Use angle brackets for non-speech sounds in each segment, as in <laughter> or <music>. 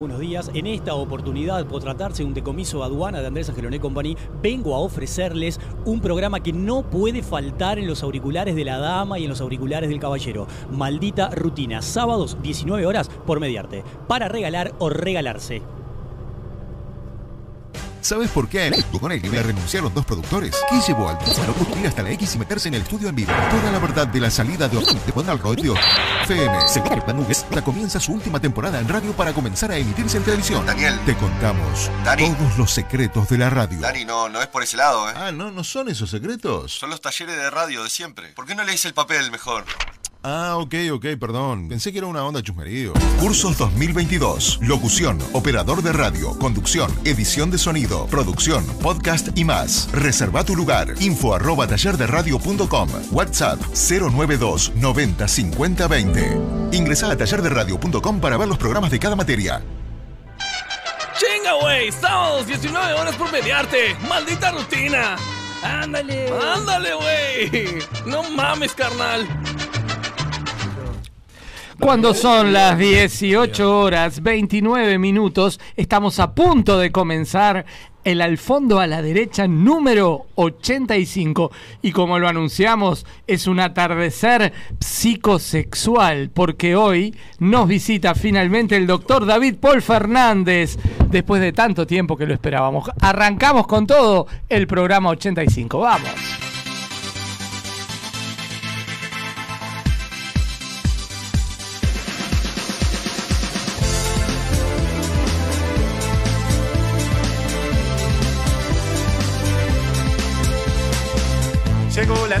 Buenos días. En esta oportunidad, por tratarse de un decomiso de aduana de Andrés Angeloné Company, vengo a ofrecerles un programa que no puede faltar en los auriculares de la dama y en los auriculares del caballero. Maldita rutina. Sábados, 19 horas por mediarte. Para regalar o regalarse. ¿Sabes por qué con le renunciaron dos productores? ¿Qué llevó al Búfalo ir hasta la X y meterse en el estudio en vivo? Toda la verdad de la salida de de Bonal Radio. FM, Seguir Panugues, la comienza su última temporada en radio para comenzar a emitirse en televisión. Daniel. Te contamos Dani. todos los secretos de la radio. Dani, no, no es por ese lado, ¿eh? Ah, no, no son esos secretos. Son los talleres de radio de siempre. ¿Por qué no lees el papel mejor? Ah, ok, ok, perdón. Pensé que era una onda chusmerío. Cursos 2022. Locución, operador de radio, conducción, edición de sonido, producción, podcast y más. Reserva tu lugar. Info arroba tallerderadio.com. WhatsApp 092 90 50 20. Ingresa a tallerderadio.com para ver los programas de cada materia. ¡Chinga, güey! Sábados, 19 horas por mediarte. ¡Maldita rutina! ¡Ándale! ¡Ándale, güey! ¡No mames, carnal! Cuando son las 18 horas 29 minutos, estamos a punto de comenzar el al fondo a la derecha número 85 y como lo anunciamos es un atardecer psicosexual porque hoy nos visita finalmente el doctor David Paul Fernández después de tanto tiempo que lo esperábamos. Arrancamos con todo el programa 85, vamos.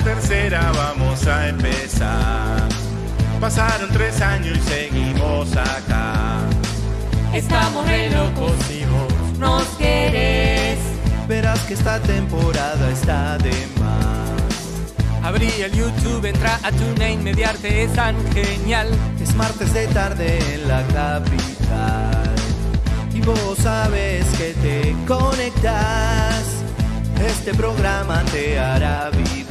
Tercera, vamos a empezar. Pasaron tres años y seguimos acá. Estamos re locos y vos nos querés. Verás que esta temporada está de más. Abrí el YouTube, entra a TuneIn, mediarte es tan genial. Es martes de tarde en la capital. Y vos sabes que te conectas. Este programa te hará vibrar.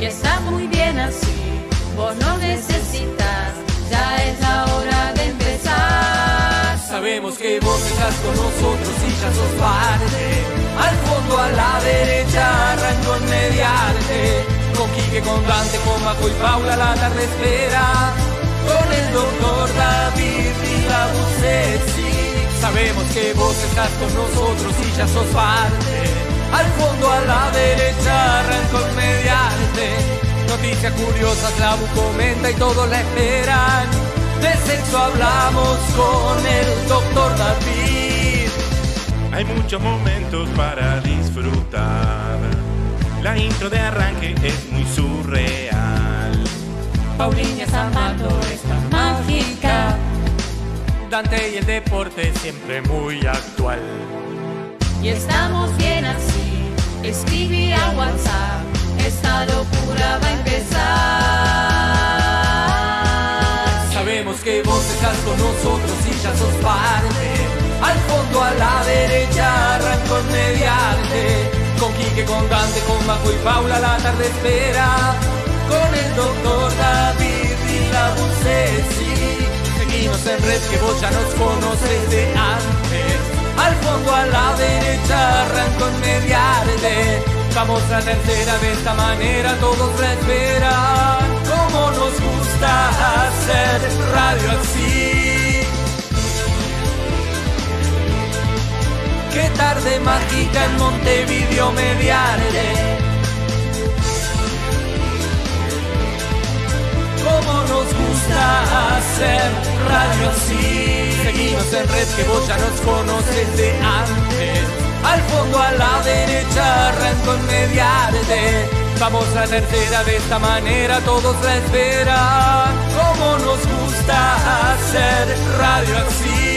Y está muy bien así, vos no necesitas, ya es la hora de empezar. Sabemos que vos estás con nosotros y ya sos parte. Al fondo a la derecha arrancó en mediarte. Con Quique, con Dante, con Majo y Paula la tarde espera. Con el doctor David y la. Sabemos que vos estás con nosotros y ya sos parte. Al fondo a la derecha arrancó en mediarte. Noticias curiosas, la Bu comenta y todos la esperan. De sexo hablamos con el doctor David. Hay muchos momentos para disfrutar. La intro de arranque es muy surreal. Pauliña Zamato es tan mágica. Dante y el deporte siempre muy actual. Y estamos bien así, escribí a WhatsApp, esta locura va a empezar. Sabemos que vos estás con nosotros y ya sos parte. Al fondo a la derecha arrancó en mediarte. Con Quique, con Dante, con Majo y Paula la tarde espera. Con el doctor David y la Bucesi. Seguimos en red que vos ya nos conoces de antes. Al fondo a la derecha arrancó en mediarte. Vamos a tercera de esta manera, todos la esperan. Como nos gusta hacer radio así. Qué tarde mágica en Montevideo. Como nos gusta hacer radio así. Seguimos en red que vos ya nos conoces de antes. Al fondo a la derecha en mediarte. Vamos a tercera de esta manera, todos la esperan. Como nos gusta hacer radio así.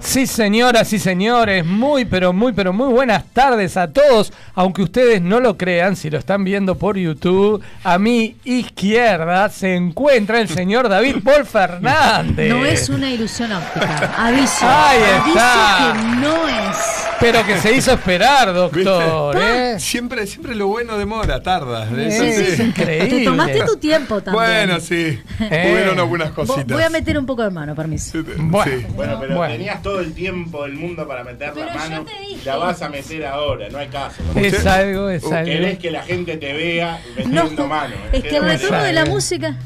Sí, señoras y señores, muy, pero muy, pero muy buenas tardes a todos. Aunque ustedes no lo crean, si lo están viendo por YouTube, a mi izquierda se encuentra el señor David Paul Fernández. No es una ilusión óptica. Aviso. Ahí Aviso está. que no es. Pero que se hizo esperar, <laughs> doctor. ¿eh? Siempre, siempre lo bueno demora, tarda. Sí, sí. es increíble. Te tomaste tu tiempo también. Bueno, sí. Eh. Hubieron algunas cositas. Voy a meter un poco de mano, permiso. Bueno, Sí. Bueno, pero Bueno. tenías todo el tiempo del mundo para meter Pero la yo mano te dije. la vas a meter ahora, no hay caso. Es algo, es algo. Querés que la gente te vea metiendo No, mano. es que el retorno de la música.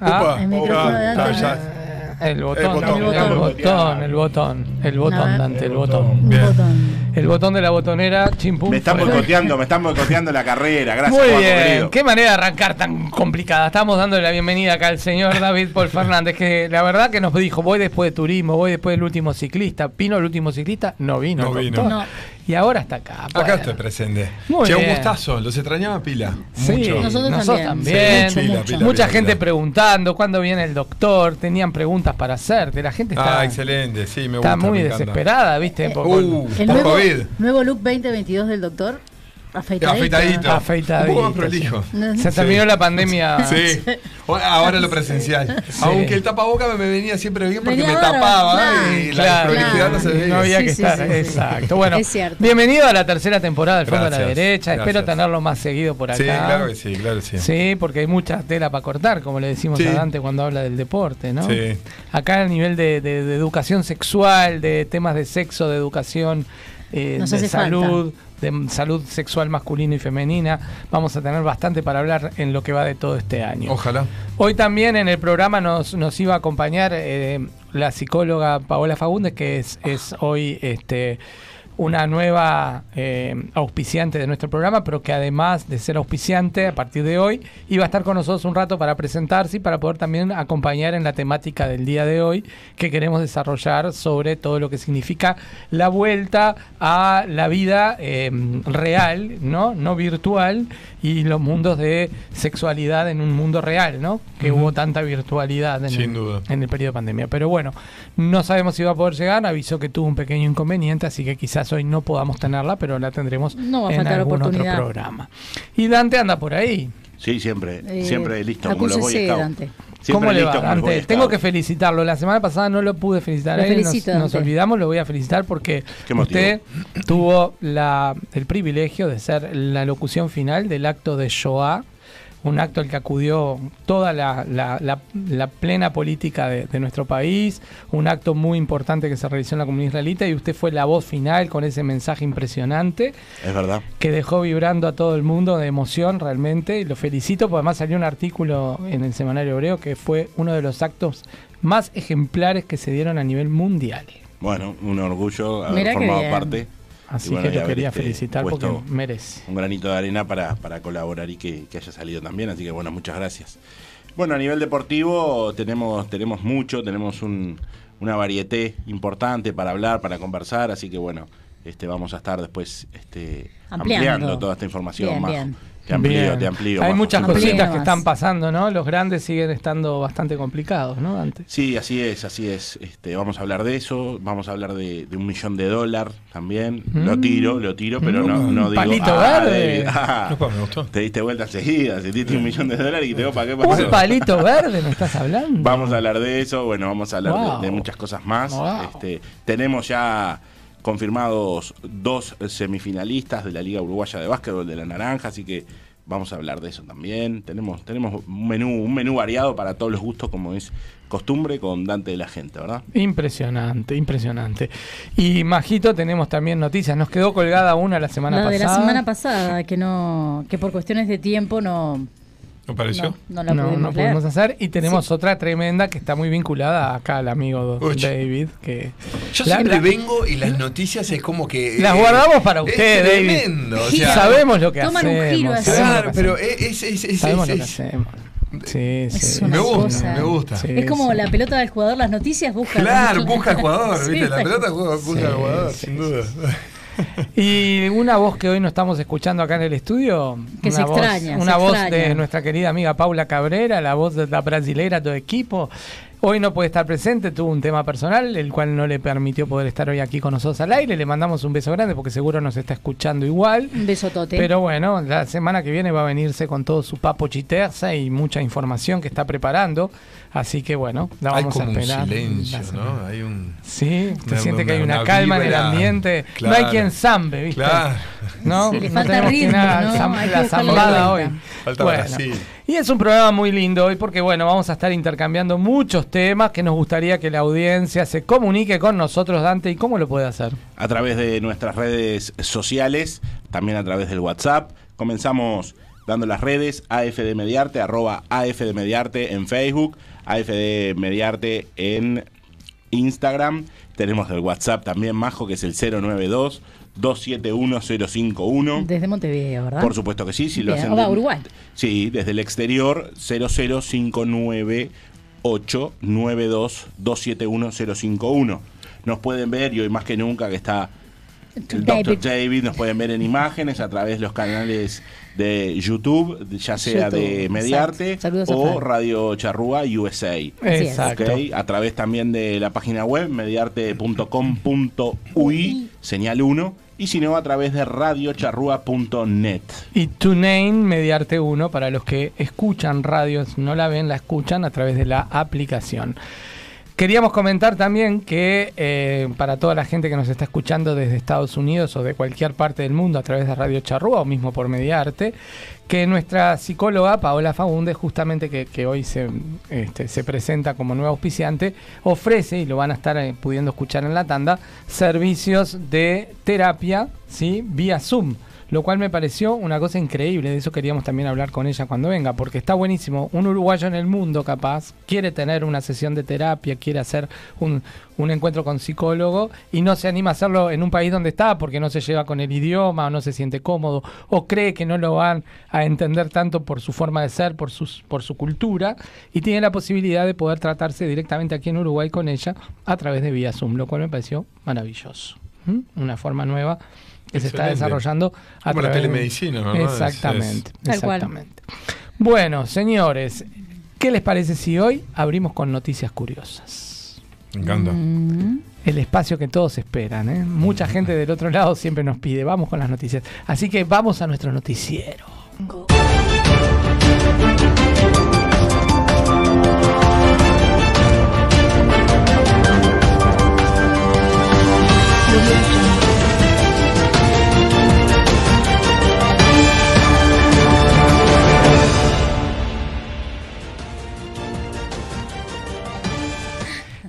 Ah, Upa, El micrófono de calla. El botón, El botón, el el botón, el botón, el. Dante, el botón. El botón de la botonera, chimpum. Me están boicoteando, me están boicoteando la carrera. Gracias, Muy bien, querido. qué manera de arrancar tan complicada. Estamos dándole la bienvenida acá al señor David Paul Fernández, que la verdad que nos dijo, voy después de turismo, voy después del último ciclista. ¿Vino el último ciclista? No vino. No vino. No. Y ahora está acá. Acá Bueno. estoy presente. Muy che, un bien. gustazo. Los extrañaba pila. Sí, Mucho. Nosotros también. también. Sí, Pila, pila, Mucha pila, gente pila. preguntando cuándo viene el doctor, tenían preguntas para hacerte, la gente está, Ah, excelente. Sí, me está gusta. muy me desesperada, ¿viste? Por- Uh, El por nuevo, COVID. nuevo look 2022 del doctor. Afeitadito. Afeitadito. Afeitadito, Un poco más sí. prolijo. <laughs> Se Sí. terminó la pandemia. Sí, ahora lo presencial. Aunque el tapaboca me venía siempre bien porque Venía me tapaba claro. y la Claro, prolijidad no se veía. no había Sí, que sí, estar. sí, sí. Exacto. Bueno, Es cierto. bienvenido a la tercera temporada del Fondo de la Gracias, Derecha. Espero tenerlo más seguido por acá. Sí, claro que sí, claro que sí. Sí, porque hay mucha tela para cortar, como le decimos Sí. a Dante cuando habla del deporte, ¿no? Sí. Acá a nivel de, de- de educación sexual, de temas de sexo, de educación, eh, de salud, de salud sexual masculina y femenina, vamos a tener bastante para hablar en lo que va de todo este año. Ojalá. Hoy también en el programa nos, nos iba a acompañar eh, la psicóloga Paola Fagundes, que es, es hoy este, una nueva eh, auspiciante de nuestro programa, pero que además de ser auspiciante, a partir de hoy, iba a estar con nosotros un rato para presentarse y para poder también acompañar en la temática del día de hoy que queremos desarrollar sobre todo lo que significa la vuelta a la vida eh, real, ¿no? No virtual, y los mundos de sexualidad en un mundo real, ¿no? Que hubo tanta virtualidad en, Sin el, duda. en el periodo de pandemia. Pero bueno, no sabemos si va a poder llegar, avisó que tuvo un pequeño inconveniente, así que quizás hoy no podamos tenerla, pero la tendremos No va a en algún otro programa. Y Dante anda por ahí. Sí, siempre, Eh, siempre listo, como los Scouts. Dante. ¿Cómo le va, Dante? Tengo que felicitarlo. La semana pasada no lo pude felicitar. Lo a él, nos- nos, olvidamos, lo voy a felicitar porque usted tuvo la, el privilegio de ser la locución final del acto de Shoah, un acto al que acudió toda la, la- la- la plena política de, de nuestro país, un acto muy importante que se realizó en la comunidad israelita y usted fue la voz final con ese mensaje impresionante Es verdad. que dejó vibrando a todo el mundo de emoción realmente. Y lo felicito, porque además salió un artículo en el Semanario Hebreo que fue uno de los actos más ejemplares que se dieron a nivel mundial. Bueno, un orgullo haber Mirá formado parte. Así bueno, que lo quería este, felicitar porque merece. un granito de arena para, para colaborar y que, que haya salido también. Así que bueno, muchas gracias. Bueno, a nivel deportivo tenemos, tenemos mucho, tenemos un, una varieté importante para hablar, para conversar, así que bueno, este vamos a estar después este, Ampliando. ampliando. toda esta información Bien, más. bien. Te amplío, Bien. te amplío. Hay muchas cositas que están pasando, ¿no? Los grandes siguen estando bastante complicados, ¿no, Dante? Sí, así es, así es. Este, vamos a hablar de eso, vamos a hablar de, de un millón de dólares también. Lo Mm. tiro, lo tiro, pero no, no digo. Palito "Ah, verde". Ah, me gustó. te diste vuelta enseguida, se diste un millón de dólares y te digo, ¿para qué pasó? Un palito verde, ¿me estás hablando? Vamos a hablar de eso, bueno, vamos a hablar de- muchas cosas más. Wow. Este, tenemos ya confirmados dos semifinalistas de la Liga Uruguaya de Básquetbol de la Naranja, así que vamos a hablar de eso también. Tenemos, tenemos un menú, un menú variado para todos los gustos, como es costumbre, con Dante de la gente, ¿verdad? Impresionante, impresionante. Y Majito, tenemos también noticias. Nos quedó colgada una la semana La de pasada. la semana pasada, que no, que por cuestiones de tiempo no, ¿No pareció? no, no la no, pudimos no leer. pudimos hacer. Y tenemos otra tremenda que está muy vinculada acá al amigo. David. Que Yo La- siempre la- vengo y las noticias es como que. Las eh, guardamos para es usted, David. tremendo, o sea, sabemos lo que Toman un hacemos. giro así. Claro, pero es. es, es, sabemos lo que es- hacemos. Sí, Es sí. me gusta, cosa. me gusta. Sí, Es como sí. la pelota del jugador, las noticias buscan. Claro, busca al jugador, <laughs> Sí, ¿viste? La pelota busca Sí, al jugador, sí, sin duda. <laughs> Y una voz que hoy no estamos escuchando acá en el estudio. Que una se voz, extraña, Una se voz extraña. de nuestra querida amiga Paula Cabrera, la voz de la brasilera, tu equipo. Hoy no puede estar presente, tuvo un tema personal, el cual no le permitió poder estar hoy aquí con nosotros al aire. Le mandamos un beso grande porque seguro nos está escuchando igual. Un besotote. Pero bueno, la semana que viene va a venirse con todo su papo chiterza y mucha información que está preparando. Así que bueno, la Hay vamos como a un esperar. silencio, La semana- ¿no? Hay un. Sí, Una- siente que hay una- calma en el ambiente. No Claro. hay quien zambe, ¿viste? Claro. ¿No? Sí, le No falta tenemos ritmo, ¿no? Hay la zambada hoy. Falta Bueno, Brasil. Y es un programa muy lindo hoy porque, bueno, vamos a estar intercambiando muchos temas que nos gustaría que la audiencia se comunique con nosotros, Dante. ¿Y cómo lo puede hacer? a través de nuestras redes sociales, también a través del WhatsApp. Comenzamos dando las redes AFD Mediarte, arroba AFD Mediarte en Facebook, AFD Mediarte en Instagram. Tenemos el WhatsApp también, Majo, que es el 092 271 Desde Montevideo, ¿verdad? Por supuesto que sí, si lo hacen. o va, de- Uruguay. Sí, desde el exterior 0059892271051. Nos pueden ver y hoy más que nunca que está el Dr. David. David, nos pueden ver en imágenes a través de los canales de YouTube, ya sea de Mediarte o. Radio Charrúa USA. Exacto. A través también de la página web mediarte.com.ui, señal 1, y si no, a través de radiocharrúa.net. Y TuneIn Mediarte 1 para los que escuchan radios, no la ven, la escuchan a través de la aplicación. Queríamos comentar también que eh, para toda la gente que nos está escuchando desde Estados Unidos o de cualquier parte del mundo a través de Radio Charrúa o mismo por Mediarte, que nuestra psicóloga Paola Fagundes, justamente que, que hoy se, este, se presenta como nueva auspiciante, ofrece, y lo van a estar eh, pudiendo escuchar en la tanda, servicios de terapia ¿sí? vía Zoom. Lo cual me pareció una cosa increíble, de eso queríamos también hablar con ella cuando venga, porque está buenísimo. Un uruguayo en el mundo capaz quiere tener una sesión de terapia, quiere hacer un, un encuentro con psicólogo y no se anima a hacerlo en un país donde está porque no se lleva con el idioma o no se siente cómodo o cree que no lo van a entender tanto por su forma de ser, por, sus, por su cultura y tiene la posibilidad de poder tratarse directamente aquí en Uruguay con ella a través de vía Zoom, lo cual me pareció maravilloso. ¿Mm? Una forma nueva que se está desarrollando a Como la través de- telemedicina, ¿verdad? Exactamente, Es- exactamente. Bueno, señores, ¿qué les parece si hoy abrimos con noticias curiosas? Me encanta. Mm. El espacio que todos esperan, ¿eh? Mucha gente del otro lado siempre nos pide, vamos con las noticias. Así que vamos a nuestro noticiero.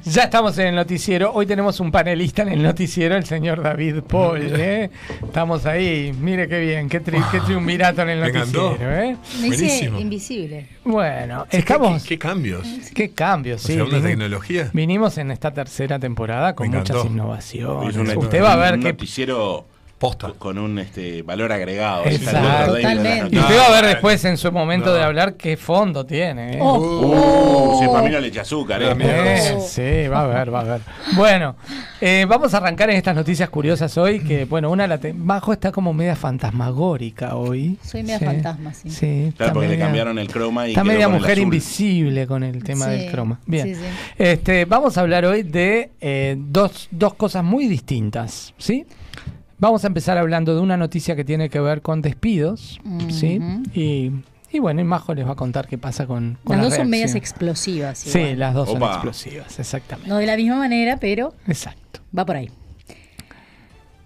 Ya estamos en el noticiero. Hoy tenemos un panelista en el noticiero, el señor David Paul. ¿eh? Estamos ahí. Mire qué bien, qué, tri- qué triunvirato en el noticiero. ¿eh? Me hice Buenísimo. invisible. Bueno, Sí, estamos. ¿Qué, qué cambios? Qué cambios, O sí. sea, una tecnología. Vinimos en esta tercera temporada con muchas innovaciones. Usted va a ver un que noticiero Posta. con un este valor agregado. Exacto. Totalmente. y usted va a ver después en su momento no. de hablar qué fondo tiene. ¿eh? Uh, sí, para mí no le echa azúcar, eh. Eh, sí, va a ver, va a ver. Bueno, eh, vamos a arrancar en estas noticias curiosas hoy, que bueno, una la Bajo está como media fantasmagórica hoy. Soy media Sí. fantasma, sí. Sí, Claro, porque le media- cambiaron el croma y Está quedó media con el mujer azul. invisible con el tema Sí, del croma. Bien. sí, sí. Este, vamos a hablar hoy de eh, dos, dos cosas muy distintas, ¿sí? Vamos a empezar hablando de una noticia que tiene que ver con despidos, ¿sí? Y, y bueno, y Majo les va a contar qué pasa con, con Las la dos son medias explosivas. Sí, igual. las dos son explosivas, exactamente. No de la misma manera, pero Exacto. va por ahí.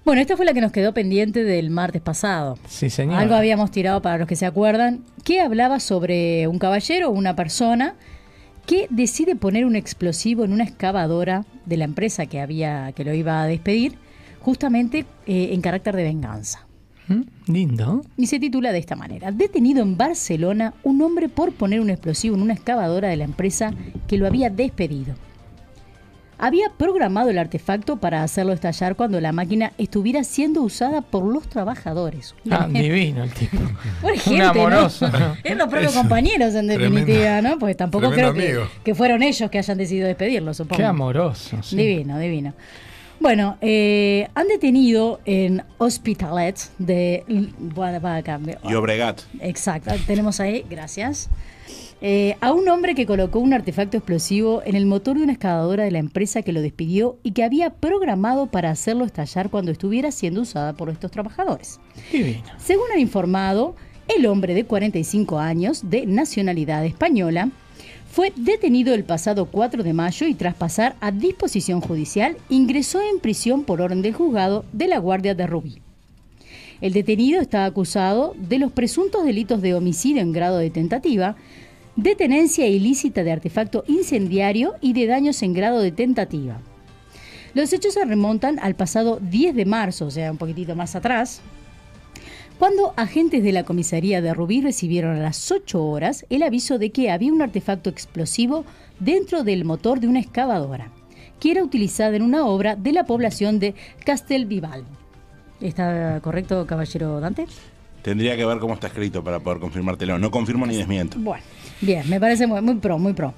Bueno, esta fue la que nos quedó pendiente del martes pasado. Sí, señor. Algo habíamos tirado para los que se acuerdan, que hablaba sobre un caballero o una persona que decide poner un explosivo en una excavadora de la empresa que había que lo iba a despedir, justamente eh, en carácter de venganza. ¿Mm? Lindo. Y se titula de esta manera: Detenido en Barcelona un hombre por poner un explosivo en una excavadora de la empresa que lo había despedido. Había programado el artefacto para hacerlo estallar cuando la máquina estuviera siendo usada por los trabajadores. Ah, divino el tipo. <laughs> Por gente, amoroso. Es los propios compañeros, en definitiva, ¿no? Porque tampoco creo que, fueron ellos que hayan decidido despedirlo, supongo. Qué amoroso. sí. Divino, divino. Bueno, eh, han detenido en Hospitalet de... Bueno, va a cambiar. Y Obregat. Exacto, tenemos ahí, gracias. Eh, a un hombre que colocó un artefacto explosivo en el motor de una excavadora de la empresa que lo despidió y que había programado para hacerlo estallar cuando estuviera siendo usada por estos trabajadores. Divino. Según han informado, el hombre de 45 años, de nacionalidad española, fue detenido el pasado 4 de mayo y tras pasar a disposición judicial ingresó en prisión por orden del juzgado de la Guardia de Rubí. El detenido está acusado de los presuntos delitos de homicidio en grado de tentativa, de tenencia ilícita de artefacto incendiario y de daños en grado de tentativa. Los hechos se remontan al pasado 10 de marzo, o sea, un poquitito más atrás, cuando agentes de la comisaría de Rubí recibieron a las 8 horas el aviso de que había un artefacto explosivo dentro del motor de una excavadora, que era utilizada en una obra de la población de Castelvival. ¿Está correcto, caballero Dante? Tendría que ver cómo está escrito para poder confirmártelo. No confirmo ni desmiento. Bueno, bien, me parece muy, muy pro, muy pro.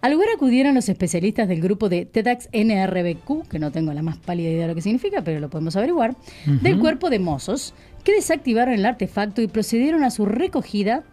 Al lugar acudieron los especialistas del grupo de TEDx NRBQ, que no tengo la más pálida idea de lo que significa, pero lo podemos averiguar, del cuerpo de mozos, que desactivaron el artefacto y procedieron a su recogida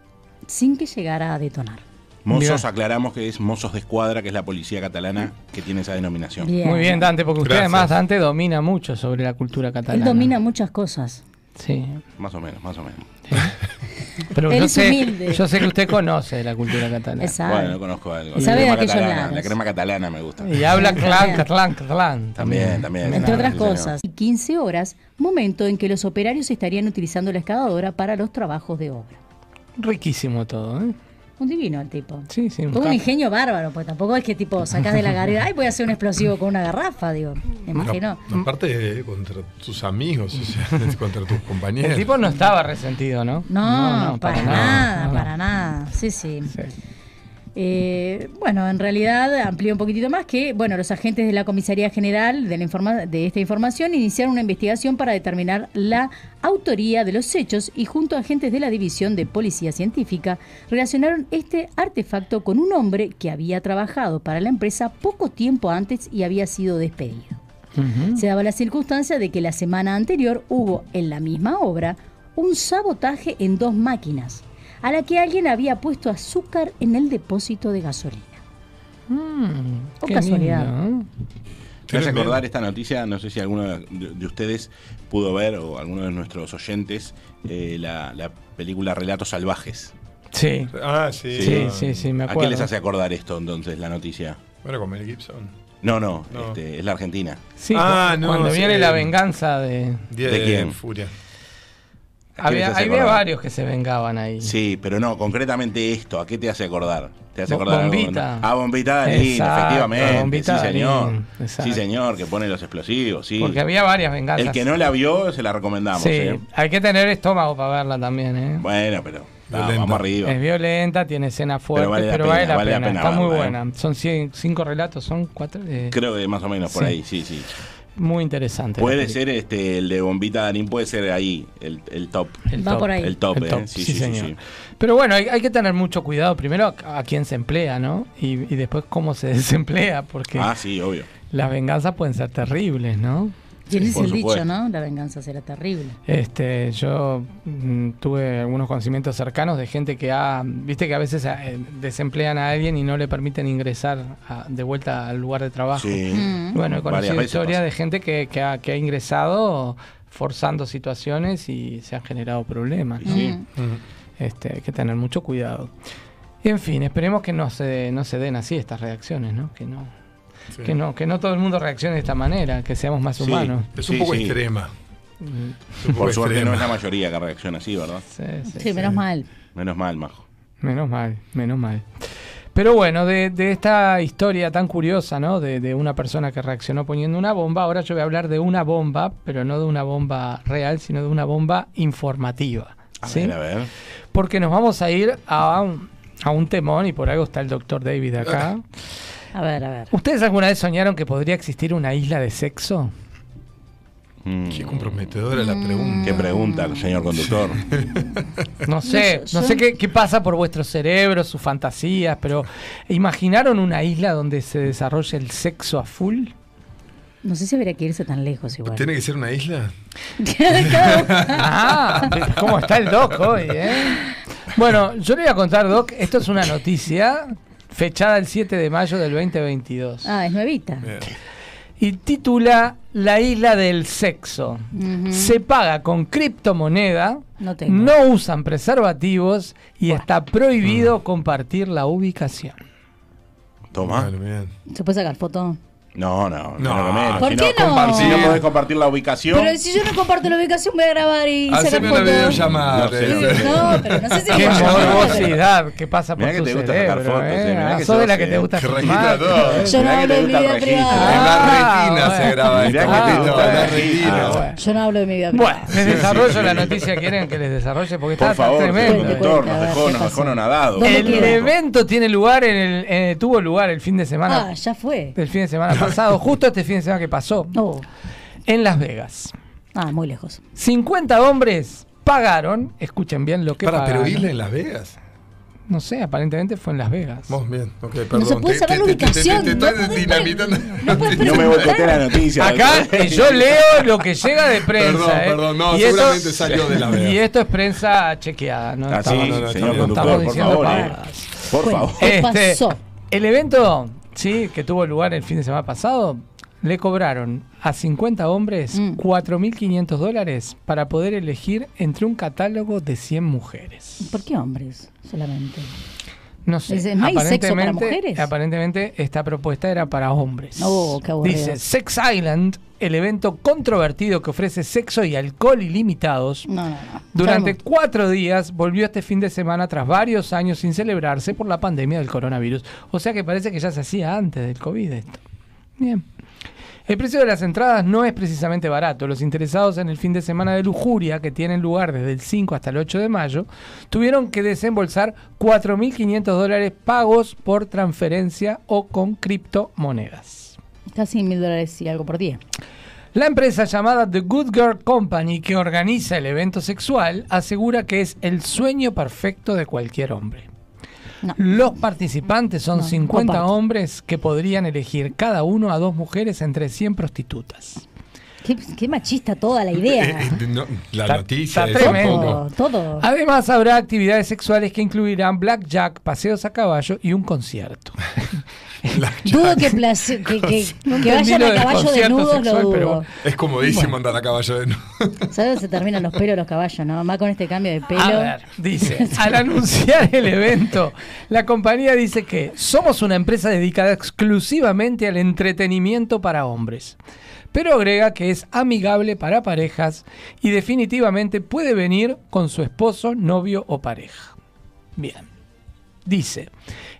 sin que llegara a detonar. Mozos, aclaramos que es Mozos de Escuadra, que es la policía catalana que tiene esa denominación. Muy bien, Dante, porque usted Gracias. además, Dante, domina mucho sobre la cultura Él catalana. domina muchas cosas. Sí. Más o menos, más o menos. <laughs> Pero Él yo es sé, humilde. yo sé que usted conoce la cultura catalana. Exacto. Bueno, no conozco algo. Sabe crema catalana, la crema catalana me gusta. Y habla clan, catalán, catalán. También, también. Entre otras Sí, cosas. Y 15 horas, momento en que los operarios estarían utilizando la excavadora para los trabajos de obra. Riquísimo todo, ¿eh? Un divino el tipo. Sí, sí. un un ingenio bárbaro, pues tampoco es que tipo sacás de la garera, ay, voy a hacer un explosivo con una garrafa, digo. Me imagino. No, aparte eh, contra tus amigos, o sea, <laughs> contra tus compañeros. El tipo no estaba resentido, ¿no? No, para, nada, no, no. para nada. Sí, sí. Eh, bueno, en realidad amplió un poquitito más que, bueno, los agentes de la Comisaría General de, la informa- de esta información iniciaron una investigación para determinar la autoría de los hechos y junto a agentes de la División de Policía Científica relacionaron este artefacto con un hombre que había trabajado para la empresa poco tiempo antes y había sido despedido. Se daba la circunstancia de que la semana anterior hubo en la misma obra un sabotaje en dos máquinas, a la que alguien había puesto azúcar en el depósito de gasolina. Mm, O qué casualidad. lindo, ¿eh? Me hace acordar esta noticia, no sé si alguno de, de ustedes pudo ver, o alguno de nuestros oyentes, eh, la, la película Relatos Salvajes. Sí. Ah, sí. Sí, sí, sí, me ¿A qué acuerdo. les hace acordar esto entonces, la noticia? Bueno, con Mel Gibson. No, no, No. este, es la Argentina. Sí, Ah, cu- no, cuando sí. viene la venganza de... Día ¿De de, quién? Furia. ¿A qué les Había, había acordar? varios que se vengaban ahí. Sí, pero no, concretamente esto, ¿a qué te hace acordar? ¿Te hace Bo- acordar algo? Bombita. Ah, Bombita Darín, Exacto, efectivamente. Bombita sí, señor. Sí, señor, que pone los explosivos, sí. Porque había varias venganzas. El que no la vio, se la recomendamos. Sí, ¿eh? hay que tener estómago para verla también, ¿eh? Bueno, pero Violenta. vamos arriba. Es violenta, tiene escenas fuertes, vale pero, la vale, pena, la vale la pena. pena Está muy ¿eh? buena. Son cien- cinco relatos, son cuatro. eh, Creo que más o menos por Sí. ahí, sí, sí. Muy interesante. Puede ser este el de Bombita Darín, puede ser ahí, el, el top. El Va top. por ahí. El top, El eh. top, Sí, sí, sí, sí, señor. sí. Pero bueno, hay, hay que tener mucho cuidado. Primero a, a quién se emplea, ¿no? Y, y después cómo se <laughs> desemplea, porque Ah, sí, obvio. las venganzas pueden ser terribles, ¿no? Tienes el dicho. ¿no? La venganza será terrible. Este, yo mm, tuve algunos conocimientos cercanos de gente que ha, viste que a veces eh, desemplean a alguien y no le permiten ingresar a- de vuelta al lugar de trabajo. Sí. Mm. Bueno, he Varias conocido historias de gente que, que ha, que ha ingresado forzando situaciones y se han generado problemas. ¿no? Sí. Mm. Este, hay que tener mucho cuidado. Y en fin, esperemos que no se, no se den así estas reacciones, ¿no? Que no, Sí. que no, que no todo el mundo reaccione de esta manera, que seamos más Sí. humanos. Es un Sí, poco sí. extrema. Mm, Por suerte extrema. no es la mayoría que reacciona así, ¿verdad? sí, sí, Sí, menos mal. Menos mal, Majo. Menos mal, menos mal. Pero bueno, de, de esta historia tan curiosa, ¿no? De, de una persona que reaccionó poniendo una bomba, ahora yo voy a hablar de una bomba, pero no de una bomba real, sino de una bomba informativa. A ¿sí? ver, a ver. Porque nos vamos a ir a un, a un temón, y por algo está el doctor David acá. <laughs> A ver, a ver. ¿Ustedes alguna vez soñaron que podría existir una isla de sexo? Mm. Qué comprometedora la pregunta. Qué pregunta, señor conductor. <laughs> No sé, no sé qué, qué pasa por vuestros cerebros, sus fantasías, pero ¿imaginaron una isla donde se desarrolle el sexo a full? No sé si habría que irse tan lejos igual. ¿Tiene que ser una isla? <laughs> Ah, ¿cómo está el doc hoy, eh? Bueno, yo le voy a contar, Doc, esto es una noticia fechada el 7 de mayo del 2022. Ah, es nuevita. Y titula La isla del sexo. Se paga con criptomoneda, No tengo. no usan preservativos y está prohibido compartir la ubicación. Toma. ¿Se puede sacar foto? No, no, No. no. menos. ¿Por si qué no? Si no podés compartir la ubicación. Pero si yo no comparto la ubicación, voy a grabar y sacar Haceme una fotos. videollamada. No sé, no pero no sé si Qué morbosidad que pasa por Mirá que tu te gusta sacar cerebro, fotos, eh. eh, que sos de la que te gusta que filmar. Yo no que hablo de mi vida privada. En la retina bueno. se graba Mirá esto. que te gusta en la el registro. retina. Bueno. Yo no hablo de mi vida Bueno, privada. les desarrollo la noticia. ¿Quieren que les desarrolle? Porque está Por favor, tremendo. Cuente, a nos dejó, nadado. ¿Dónde El evento tiene lugar en el, eh, tuvo lugar el fin de semana Ah, ya fue. el fin de semana pasado, <laughs> justo este fin de semana que pasó, Oh. en Las Vegas. Ah, muy lejos. 50 hombres pagaron, escuchen bien lo que Para, pero pagaron. isla en Las Vegas. No sé, aparentemente fue en Las Vegas. Vos bien, ok, perdón. se puede Te- saber la te- te- ubicación, Te, no dinamitando. No <laughs> No me boicotea la noticia. Acá eh, <laughs> yo leo lo que llega de prensa. Perdón, eh. perdón, no, Y esto- seguramente salió de Las Vegas. Y esto es prensa chequeada. No Ah, sí, estamos, no, no, señor no, conductor, por diciendo favor. eh. Por favor. ¿Qué Este, pasó? El evento, sí, que tuvo lugar el fin de semana pasado, le cobraron a 50 hombres Mm. 4.500 dólares para poder elegir entre un catálogo de 100 mujeres. ¿Por qué hombres solamente? No sé. Dice, ¿no hay sexo para aparentemente- mujeres? Aparentemente esta propuesta era para hombres. Oh, qué. Dice Sex Island, el evento controvertido que ofrece sexo y alcohol ilimitados. No, no, no. Durante cuatro días volvió este fin de semana tras varios años sin celebrarse por la pandemia del coronavirus. O sea que parece que ya se hacía antes del COVID esto. Bien. El precio de las entradas no es precisamente barato. Los interesados en el fin de semana de lujuria, que tienen lugar desde el 5 hasta el 8 de mayo, tuvieron que desembolsar 4.500 dólares pagos por transferencia o con criptomonedas. Casi mil dólares y algo por día. La empresa llamada The Good Girl Company, que organiza el evento sexual, asegura que es el sueño perfecto de cualquier hombre. No. Los participantes son No, 50 comparto. hombres que podrían elegir cada uno a dos mujeres entre 100 prostitutas. Qué, qué machista toda la idea. Eh, eh, no, la Está- noticia está es tremendo. todo. Además, habrá actividades sexuales que incluirán blackjack, paseos a caballo y un concierto. <laughs> Dudo que, place- que, que, <laughs> No que entendí vayan a caballo desnudos, sexual, lo pero dudo. Es comodísimo andar a caballo de nuevo. <laughs> ¿Sabes dónde se terminan los pelos de los caballos, no? Más con este cambio de pelo. A ver, dice, al anunciar el evento, la compañía dice que somos una empresa dedicada exclusivamente al entretenimiento para hombres. Pero agrega que es amigable para parejas y definitivamente puede venir con su esposo, novio o pareja. Bien. Dice,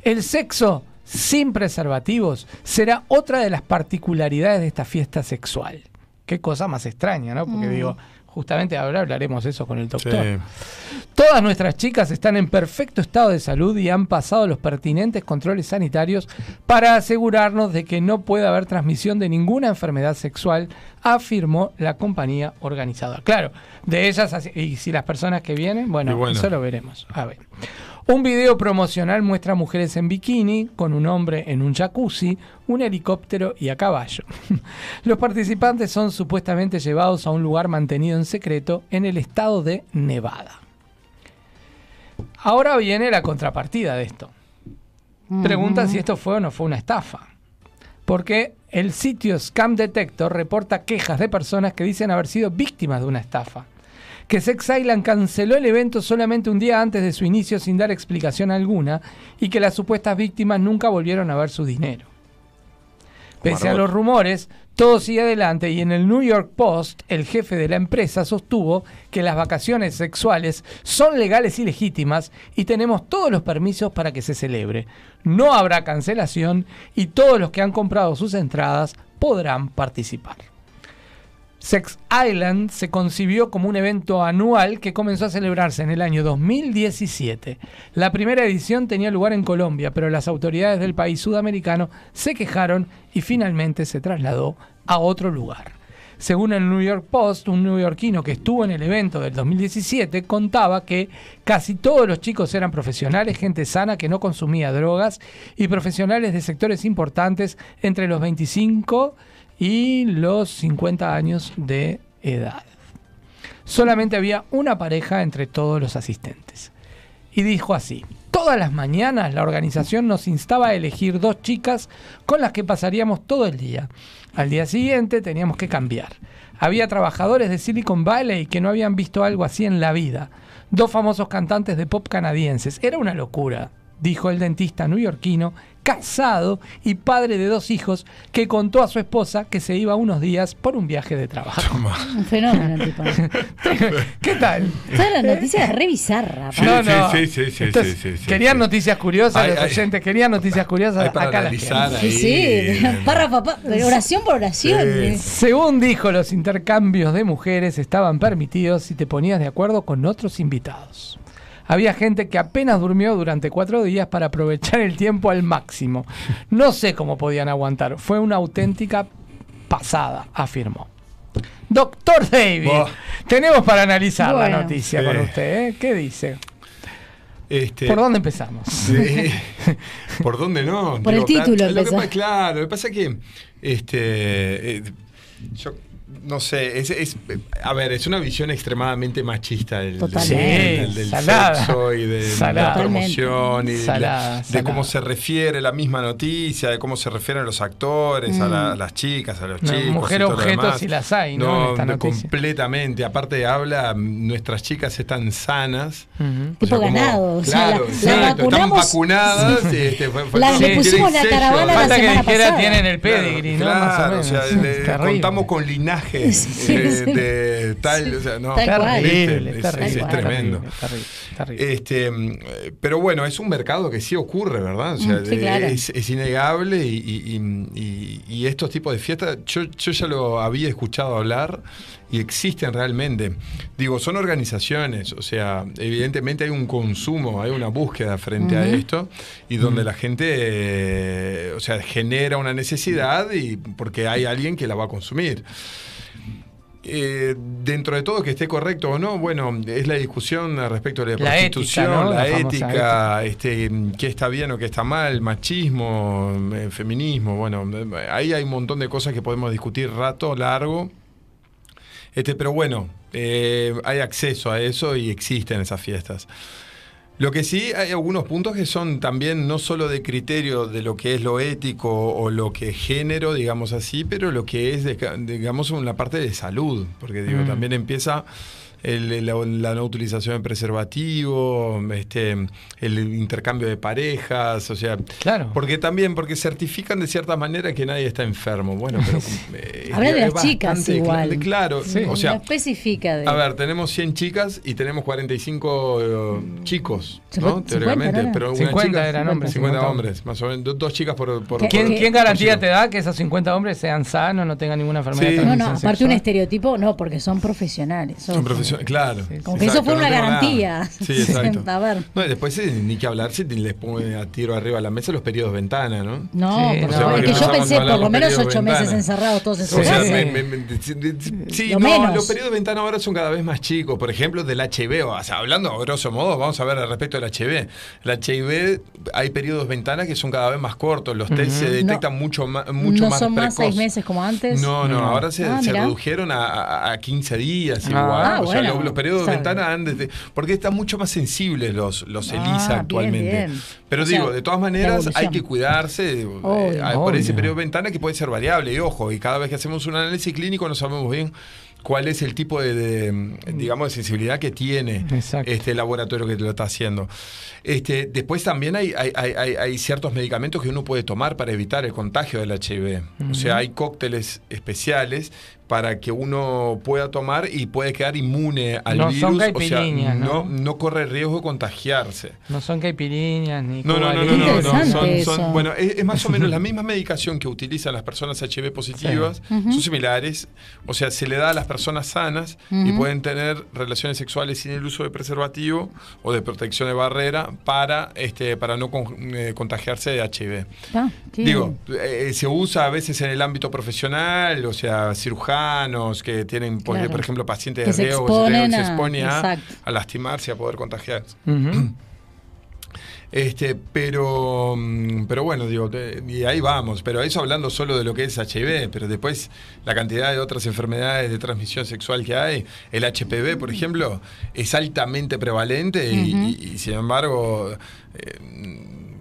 el sexo sin preservativos será otra de las particularidades de esta fiesta sexual. Qué cosa más extraña, ¿no? Porque Mm. digo, justamente ahora hablaremos eso con el doctor. Sí. Todas nuestras chicas están en perfecto estado de salud y han pasado los pertinentes controles sanitarios para asegurarnos de que no puede haber transmisión de ninguna enfermedad sexual, afirmó la compañía organizadora. Claro, de ellas, y si las personas que vienen, bueno. eso lo veremos. A ver. Un video promocional muestra mujeres en bikini, con un hombre en un jacuzzi, un helicóptero y a caballo. <laughs> Los participantes son supuestamente llevados a un lugar mantenido en secreto en el estado de Nevada. Ahora viene la contrapartida de esto. Preguntan si esto fue o no fue una estafa. Porque el sitio Scam Detector reporta quejas de personas que dicen haber sido víctimas de una estafa. Que Sex Island canceló el evento solamente un día antes de su inicio sin dar explicación alguna y que las supuestas víctimas nunca volvieron a ver su dinero. Pese a los rumores, todo sigue adelante y en el New York Post el jefe de la empresa sostuvo que las vacaciones sexuales son legales y legítimas y tenemos todos los permisos para que se celebre. No habrá cancelación y todos los que han comprado sus entradas podrán participar. Sex Island se concibió como un evento anual que comenzó a celebrarse en el año 2017. La primera edición tenía lugar en Colombia, pero las autoridades del país sudamericano se quejaron y finalmente se trasladó a otro lugar. Según el New York Post, un neoyorquino que estuvo en el evento del 2017 contaba que casi todos los chicos eran profesionales, gente sana que no consumía drogas y profesionales de sectores importantes entre los 25 y los 50 años de edad. Solamente había una pareja entre todos los asistentes. y dijo así. Todas las mañanas la organización nos instaba a elegir dos chicas con las que pasaríamos todo el día. Al día siguiente teníamos que cambiar. Había trabajadores de Silicon Valley que no habían visto algo así en la vida. Dos famosos cantantes de pop canadienses. Era una locura, dijo el dentista neoyorquino, casado y padre de dos hijos, que contó a su esposa que se iba unos días por un viaje de trabajo. Un fenómeno, tipo. <laughs> ¿Qué tal? Toda la noticia es re bizarra. Sí, No, no. sí, sí, sí, Esto sí, sí, sí, querían sí. noticias curiosas, Hay- los hay- oyentes querían noticias curiosas. Hay para acá las analizar tienen. Sí, sí, párrafo, oración por oración. eh. Según dijo, los intercambios de mujeres estaban permitidos si te ponías de acuerdo con otros invitados. Había gente que apenas durmió durante cuatro días para aprovechar el tiempo al máximo. No sé cómo podían aguantar. Fue una auténtica pasada, afirmó. Doctor David, Buah. tenemos para analizar la noticia Sí. con usted. ¿eh? ¿Qué dice? Este, ¿Por dónde empezamos? Sí. <laughs> ¿Por dónde no? Por el título lo que empezó. pa- claro, lo que pasa es que este, eh, yo no sé, es, es- a ver, es una visión extremadamente machista del, del- Totalmente. del- del Sí, salada. sexo y de Salada. la promoción y de, Salada, de salada. cómo se refiere la misma noticia, de cómo se refieren los actores, a, la- a las chicas, a los Mm. No, chicos. mujer y todo lo demás. si las hay, ¿no? En esta no, noticia. completamente. Aparte habla, nuestras chicas están sanas. Ujú. Tipo como- ganado, o sea, claro, la- la exacto, están vacunamos- vacunadas. este, fue- fue- La- no le pusimos la caravana la Falta que semana dijera pasada. tienen el pedigree, ¿no? Claro, Más o menos. o sea, Sí, <laughs> le- contamos con linaje Sí, eh, sí. de tal, o sea, no. Terrible, es, terrible, es- tremendo. Terrible, terrible. Este, eh, pero bueno, es un mercado que sí ocurre, ¿verdad? O sea, Mm, sí, eh, claro. es, es innegable y, y- y- y- y estos tipos de fiestas, yo, yo ya lo había escuchado hablar y existen realmente. Digo, son organizaciones, o sea, evidentemente hay un consumo, hay una búsqueda frente a esto y donde la gente, eh, o sea, genera una necesidad y porque hay alguien que la va a consumir. Eh, dentro de todo que esté correcto o no, bueno, es la discusión respecto de la, La ética, prostitución, ¿no? la, La famosa ética, este, qué está bien o qué está mal, machismo, eh, feminismo, bueno, ahí hay un montón de cosas que podemos discutir rato, largo. Este, pero bueno, eh, hay acceso a eso y existen esas fiestas. Lo que sí hay algunos puntos que son también no solo de criterio de lo que es lo ético o lo que es género, digamos así, pero lo que es, de digamos, una parte de salud, porque digo, Mm. también empieza el- la, la no utilización de preservativo, este, el intercambio de parejas, o sea, Claro. porque también, porque certifican de cierta manera que nadie está enfermo. Bueno, pero <laughs> eh, Habla de las chicas igual. cla- Claro, Sí. o sea, no especifica de. a ver, tenemos 100 chicas y tenemos 45 eh, chicos, ¿no? 50 Teóricamente, pero una 50 chica- eran hombres, 50 50 hombres, más o menos, do- dos chicas por, por ¿Qué- ¿Quién, garantía por te da que esos 50 hombres sean sanos, no tengan ninguna enfermedad? Sí. no, no, aparte un sexual? estereotipo, no, porque son profesionales. Son ojo. <laughs> claro. Como que eso fue no una nada. garantía. Sí, exacto. <laughs> A ver. No, y después eh, ni que hablar si les pone a tiro arriba a la mesa los periodos ventana, ¿no? No, Sí, porque es que yo pensé por lo menos ocho meses encerrados todos en su O sea, casa. me- me- me- sí, sí, Lo no, menos. los periodos de ventana ahora son cada vez más chicos. Por ejemplo, del HIV, o sea, hablando a grosso modo, vamos a ver al respecto del HIV. El HIV, hay periodos ventana que son cada vez más cortos. Los test se detectan mucho más, mucho no más son más seis meses como antes. No, no, ahora se, Ah, se redujeron a, a- a 15 días Ah, igual. ah, o sea, bueno, los, periodos de ventana han desde- porque están mucho más sensibles los, los Ah, ELISA bien, actualmente. bien. Pero O sea, digo, de todas maneras hay que cuidarse eh, por ese periodo de ventana que puede ser variable. Y ojo, y cada vez que hacemos un análisis clínico no sabemos bien cuál es el tipo de, de, digamos, de sensibilidad que tiene Exacto. este laboratorio que lo está haciendo. Este, después también hay, hay, hay- hay- hay ciertos medicamentos que uno puede tomar para evitar el contagio del HIV. O sea, hay cócteles especiales para que uno pueda tomar y puede quedar inmune al No son virus. o sea, no, ¿no? no corre riesgo de contagiarse. No son caipiriñas ni No, no, no, no, no, son- bueno, es, es más o menos la <laughs> misma medicación que utilizan las personas HIV positivas, son similares, o sea, se le da a las personas sanas y pueden tener relaciones sexuales sin el uso de preservativo o de protección de barrera para, este, para no con- eh, contagiarse de HIV. Ah, Digo, eh, se usa a veces en el ámbito profesional, o sea, cirujanos que tienen, por, Claro. por ejemplo, pacientes Que de se riesgo, se- exponen se a- exponen a, lastimarse, a poder contagiarse. Ujú. Este, pero, mm, pero bueno, digo, y ahí vamos. Pero eso hablando solo de lo que es HIV, pero después la cantidad de otras enfermedades de transmisión sexual que hay, el HPV, por ejemplo, es altamente prevalente y- y sin embargo, eh,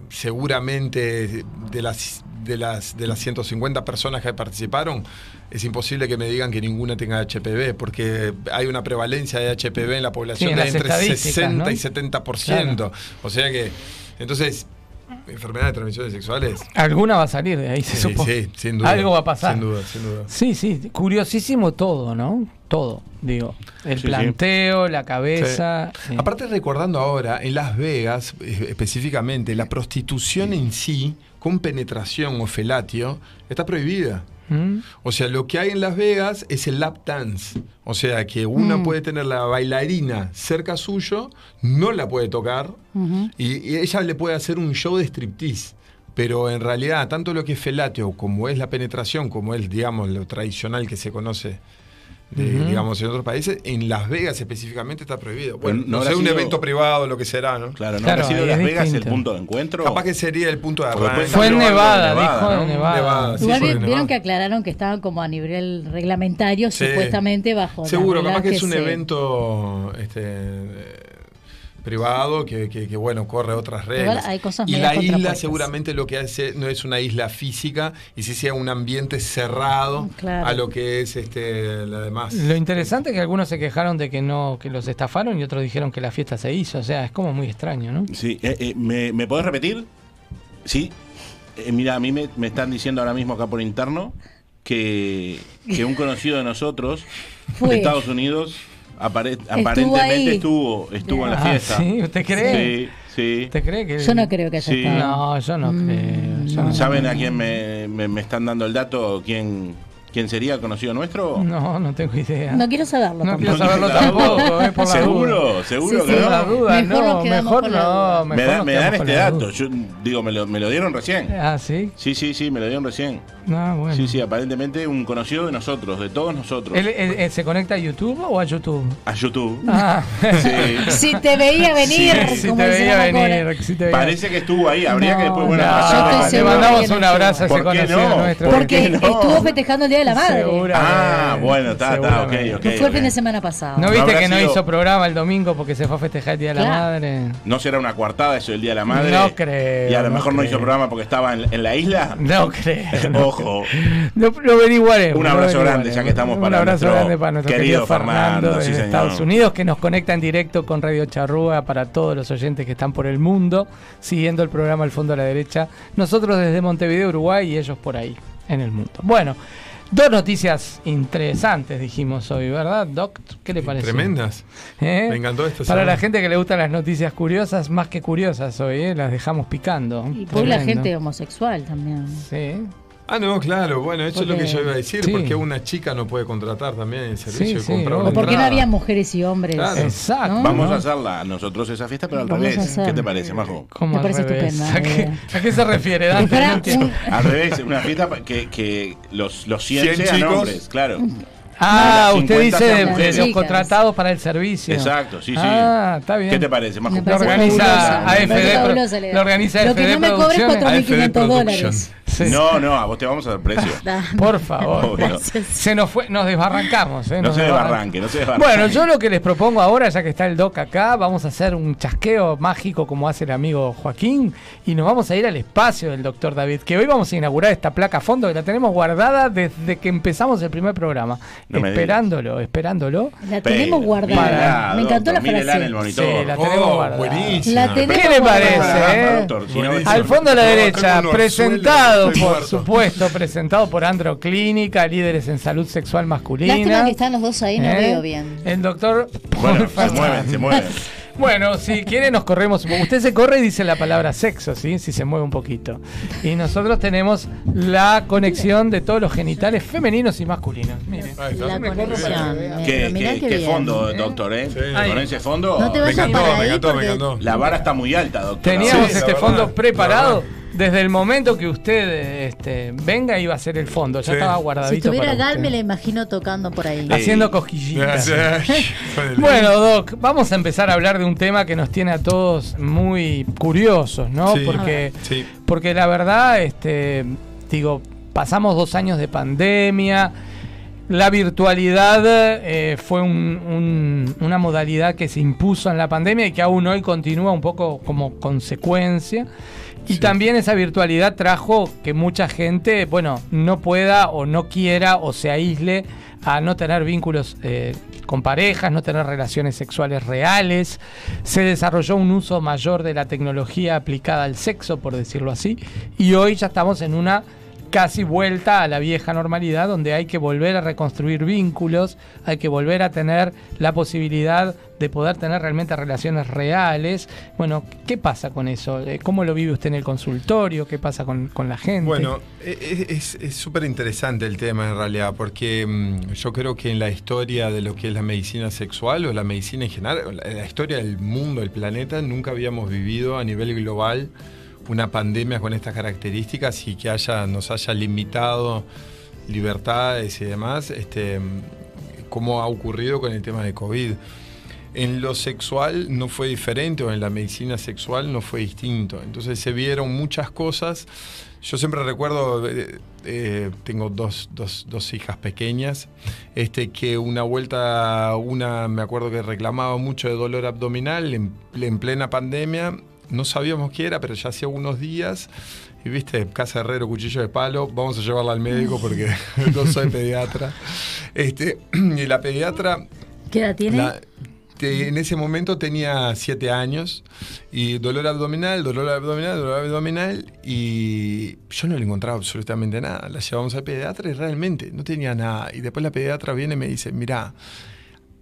seguramente de las de las de las 150 personas que participaron, es imposible que me digan que ninguna tenga HPV, porque hay una prevalencia de HPV en la población Sí, en de entre estadísticas, 60 ¿no? y 70%. Claro. O sea que, entonces, enfermedades de transmisiones sexuales. Alguna va a salir de ahí, se Sí, supone. sí, sin duda. Algo va a pasar. Sin duda, sin duda. Sí, sí, curiosísimo todo, ¿no? Todo, digo. El Sí, sí. planteo, la cabeza. Sí. Aparte recordando ahora, en Las Vegas eh, específicamente, la prostitución en sí, con penetración o felatio, está prohibida. ¿Mm? O sea, lo que hay en Las Vegas es el lap dance. O sea, que una Mm. puede tener la bailarina cerca suyo, no la puede tocar, y ella le puede hacer un show de striptease. Pero en realidad, tanto lo que es felatio, como es la penetración, como es, digamos, lo tradicional que se conoce, de, digamos, en otros países, en Las Vegas específicamente está prohibido. Bueno, no no, un evento privado, lo que será, ¿no? Claro, ¿no habrá sido Las Vegas el punto de encuentro? Capaz que sería el punto de arranque. de ¿no? Nevada, sí, Igual fue vi- de vieron Nevada. que aclararon que estaban como a nivel reglamentario, Sí. supuestamente bajo. Seguro, capaz que es un se- evento este, eh, privado que, que- que, bueno, corre otras Igual reglas. hay cosas y la isla seguramente lo que hace no es una isla física y sí sea un ambiente cerrado Claro. a lo que es este la demás. Lo interesante es que algunos se quejaron de que no, que los estafaron y otros dijeron que la fiesta se hizo. O sea, es como muy extraño, ¿no? Sí, eh, eh, ¿me, me podés repetir? Sí. Eh, mira, a mí me, me están diciendo ahora mismo acá por interno que, que un conocido de nosotros, de Estados Unidos, apare- aparentemente ahí. estuvo, estuvo en la Ah, fiesta. ¿sí? ¿Usted cree? Sí, sí. ¿Usted cree que.? Yo no creo que haya Sí. estado. No, yo no creo. yo no ¿Saben a quién me, me- me están dando el dato? ¿Quién, quién sería conocido nuestro? No, no tengo idea. No quiero saberlo. No quiero saberlo tampoco, eh, por la ¿Seguro? duda. ¿Seguro Sí, que sí. no? Por la duda, Mejor no, mejor la no. Me, da- dan este dato. Yo digo, me lo, me lo dieron recién. Ah, sí. Sí, sí, sí, me lo dieron recién. Ah, bueno. Sí, sí, aparentemente un conocido de nosotros, de todos nosotros. ¿Él, él- él se conecta a YouTube o a YouTube? A YouTube. Ah. <laughs> Sí. Si te veía venir, Sí, como te dice veía venir. sí te veía. Parece que estuvo ahí. Habría No, que después, bueno, no, segura mandamos un abrazo a ese ¿Por qué conocido no? nuestro. ¿Por Porque estuvo festejando el Día de la Madre. Ah, bueno, está, está, ok, ok. Que fue el fin de semana pasado. ¿No viste que no hizo programa el domingo porque se fue a festejar el Día de la. Madre? ¿No será una coartada eso del Día de la Madre? No creo, Y a lo no mejor no hizo programa porque estaba en, en la isla. No creo. no Ojo. Lo, lo averiguaremos. Un abrazo grande, ya que estamos Un para abrazo nuestro grande para nuestro querido querido Fernando, de. Estados Unidos, que nos conecta en directo con Radio Charrúa para todos los oyentes que están por el mundo, siguiendo el programa al fondo a la derecha. Nosotros desde Montevideo, Uruguay, y ellos por ahí, en el mundo. Bueno, dos noticias interesantes dijimos hoy, ¿verdad, Doc? ¿Qué le parece? Tremendas. ¿Eh? Me encantó esto. Para ¿sabes? la gente que le gustan las noticias curiosas, más que curiosas hoy, ¿eh? las dejamos picando. Y por la gente homosexual también. Sí. Ah, no, claro, bueno, eso es lo que Porque- yo iba a decir, Sí. porque una chica no puede contratar también el servicio Sí, de sí, comprar o una O porque no había mujeres y hombres. Claro. Exacto. ¿No? Vamos ¿no? a hacerla nosotros esa fiesta, pero al Vamos revés. ¿Qué te parece, Majo? ¿Cómo Me al parece revés? estupenda ¿A qué, idea. a qué se refiere, Dante? Al revés, una fiesta que, que los, los 100, 100 sean chicos. hombres, claro. Ah, usted 50 dice de, de los contratados para el servicio. Exacto, sí, sí. Ah, está bien. ¿Qué te parece, Lo organiza AFD, lo organiza Lo que no me cobres Producciones. 4.500 dólares. Sí. No, no, a vos te vamos a dar precio. <laughs> Por favor. Se nos fue, nos desbarrancamos. ¿eh? No Nos se desbarran- desbarranque, no se desbarranque. Bueno, yo lo que les propongo ahora, ya que está el doc acá, vamos a hacer un chasqueo mágico como hace el amigo Joaquín y nos vamos a ir al espacio del doctor David, que hoy vamos a inaugurar esta placa a fondo que la tenemos guardada desde que empezamos el primer programa. No esperándolo, esperándolo. La tenemos guardada. Me encantó la en frase. el monitor. Sí, la tenemos Oh, guardada. tenemos ¿Qué le parece? eh? Doctor, si no- Buenísimo. Al fondo a la No, derecha, presentado, por muerto. supuesto, presentado por Androclínica, líderes en salud sexual masculina. Lástima que están los dos ahí, no ¿Eh? veo bien. El doctor Bueno, se mueven, se mueven. <laughs> Bueno, si quiere nos corremos. un poco. Usted se corre y dice la palabra sexo, ¿sí? Si se mueve un poquito. Y nosotros tenemos la conexión de todos los genitales femeninos y masculinos. Mire. La conexión. ¿Qué, qué- qué fondo, doctor, eh? Sí. Con ese fondo, No te Me encantó, me encantó, me encantó. la vara está muy alta, doctor. Teníamos Sí, este verdad, fondo la preparado. Desde el momento que usted este, venga iba a ser el fondo, ya Sí. estaba Si guardadito. estuviera para Gal, me la imagino tocando por ahí. Haciendo cosquillitas. <laughs> Bueno, Doc, vamos a empezar a hablar de un tema que nos tiene a todos muy curiosos, ¿no? Sí. Porque, Sí. porque la verdad, este, digo, pasamos dos años de pandemia. La virtualidad eh, fue un- un- una modalidad que se impuso en la pandemia y que aún hoy continúa un poco como consecuencia. Y también esa virtualidad trajo que mucha gente, bueno, no pueda o no quiera o se aísle a no tener vínculos eh, con parejas, no tener relaciones sexuales reales. Se desarrolló un uso mayor de la tecnología aplicada al sexo, por decirlo así. Y hoy ya estamos en una casi vuelta a la vieja normalidad donde hay que volver a reconstruir vínculos, hay que volver a tener la posibilidad de poder tener realmente relaciones reales. Bueno, ¿qué pasa con eso? Eh, ¿Cómo lo vive usted en el consultorio? ¿Qué pasa con, con la gente? Bueno, e- e- es súper interesante el tema en realidad, porque mm, yo creo que en la historia de lo que es la medicina sexual o la medicina en general, la, historia del mundo, del planeta, nunca habíamos vivido a nivel global una pandemia con estas características y que haya, nos haya limitado libertades y demás, este, como ha ocurrido con el tema de COVID. En lo sexual no fue diferente, o en la medicina sexual no fue distinto. Entonces se vieron muchas cosas. Yo siempre recuerdo, eh, eh, tengo dos, dos- dos hijas pequeñas, este, que una vuelta, una me acuerdo que reclamaba mucho de dolor abdominal en, en plena pandemia. No sabíamos qué era, pero ya hacía unos días. Y viste, casa herrero, cuchillo de palo, vamos a llevarla al médico porque <laughs> <laughs> no soy pediatra. Este, <clears throat> y la pediatra ¿Qué edad tiene? la- te- en ese momento tenía siete años y dolor abdominal, dolor abdominal, dolor abdominal y yo no le encontraba absolutamente nada. La llevamos al pediatra y realmente no tenía nada. Y después la pediatra viene y me dice, mira,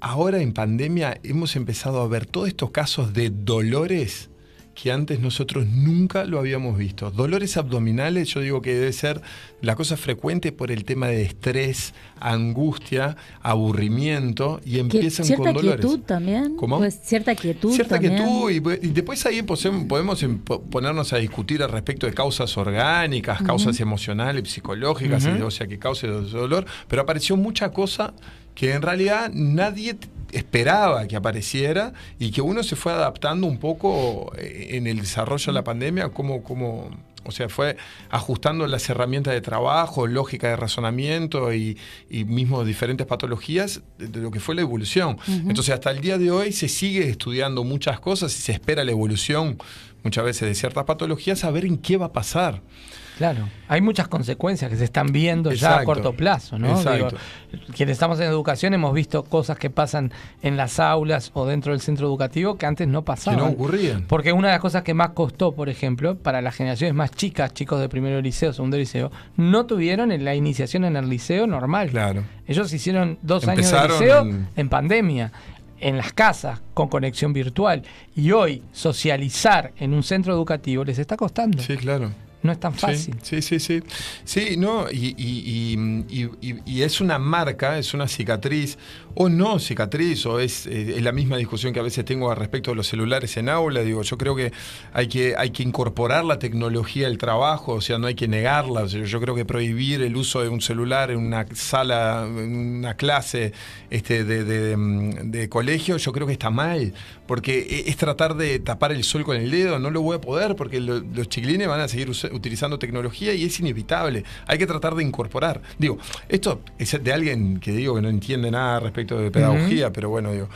ahora en pandemia hemos empezado a ver todos estos casos de dolores que antes nosotros nunca lo habíamos visto. Dolores abdominales, yo digo que debe ser la cosa frecuente por el tema de estrés, angustia, aburrimiento y empiezan cierta con dolores. quietud también. ¿Cómo? Pues cierta quietud Cierta también. quietud y, y después ahí podemos em- po- ponernos a discutir al respecto de causas orgánicas, causas emocionales, psicológicas, Ujú. y- o sea, que cause dolor, pero apareció mucha cosa que en realidad nadie esperaba que apareciera y que uno se fue adaptando un poco eh, en el desarrollo de la pandemia, como, como o sea, fue ajustando las herramientas de trabajo, lógica de razonamiento y, y mismo diferentes patologías de, lo que fue la evolución. Entonces, hasta el día de hoy se sigue estudiando muchas cosas y se espera la evolución muchas veces de ciertas patologías a ver en qué va a pasar. Claro, hay muchas consecuencias que se están viendo ya a corto plazo, ¿no? Exacto. quienes estamos en educación hemos visto cosas que pasan en las aulas o dentro del centro educativo que antes no pasaban. Que no ocurrían. Porque una de las cosas que más costó, por ejemplo, para las generaciones más chicas, chicos de primero liceo, segundo liceo, no tuvieron la iniciación en el liceo normal. Claro. Ellos hicieron dos Empezaron años de liceo en- en pandemia en las casas con conexión virtual y hoy socializar en un centro educativo les está costando. Sí, claro. No es tan fácil. Sí, sí, sí. Sí, no, y, y- y- y- y- y es una marca, es una cicatriz, o no cicatriz, o es, eh, es la misma discusión que a veces tengo al respecto de los celulares en aula. Digo, yo creo que hay que, hay que incorporar la tecnología al trabajo, o sea, no hay que negarla. Yo creo que prohibir el uso de un celular en una sala, en una clase este, de, de colegio, yo creo que está mal, porque e- es tratar de tapar el sol con el dedo, no lo voy a poder, porque lo- los chiquilines van a seguir utilizando tecnología y es inevitable. Hay que tratar de incorporar. Digo, esto es de alguien que digo que no entiende nada respecto de pedagogía, pero bueno, digo.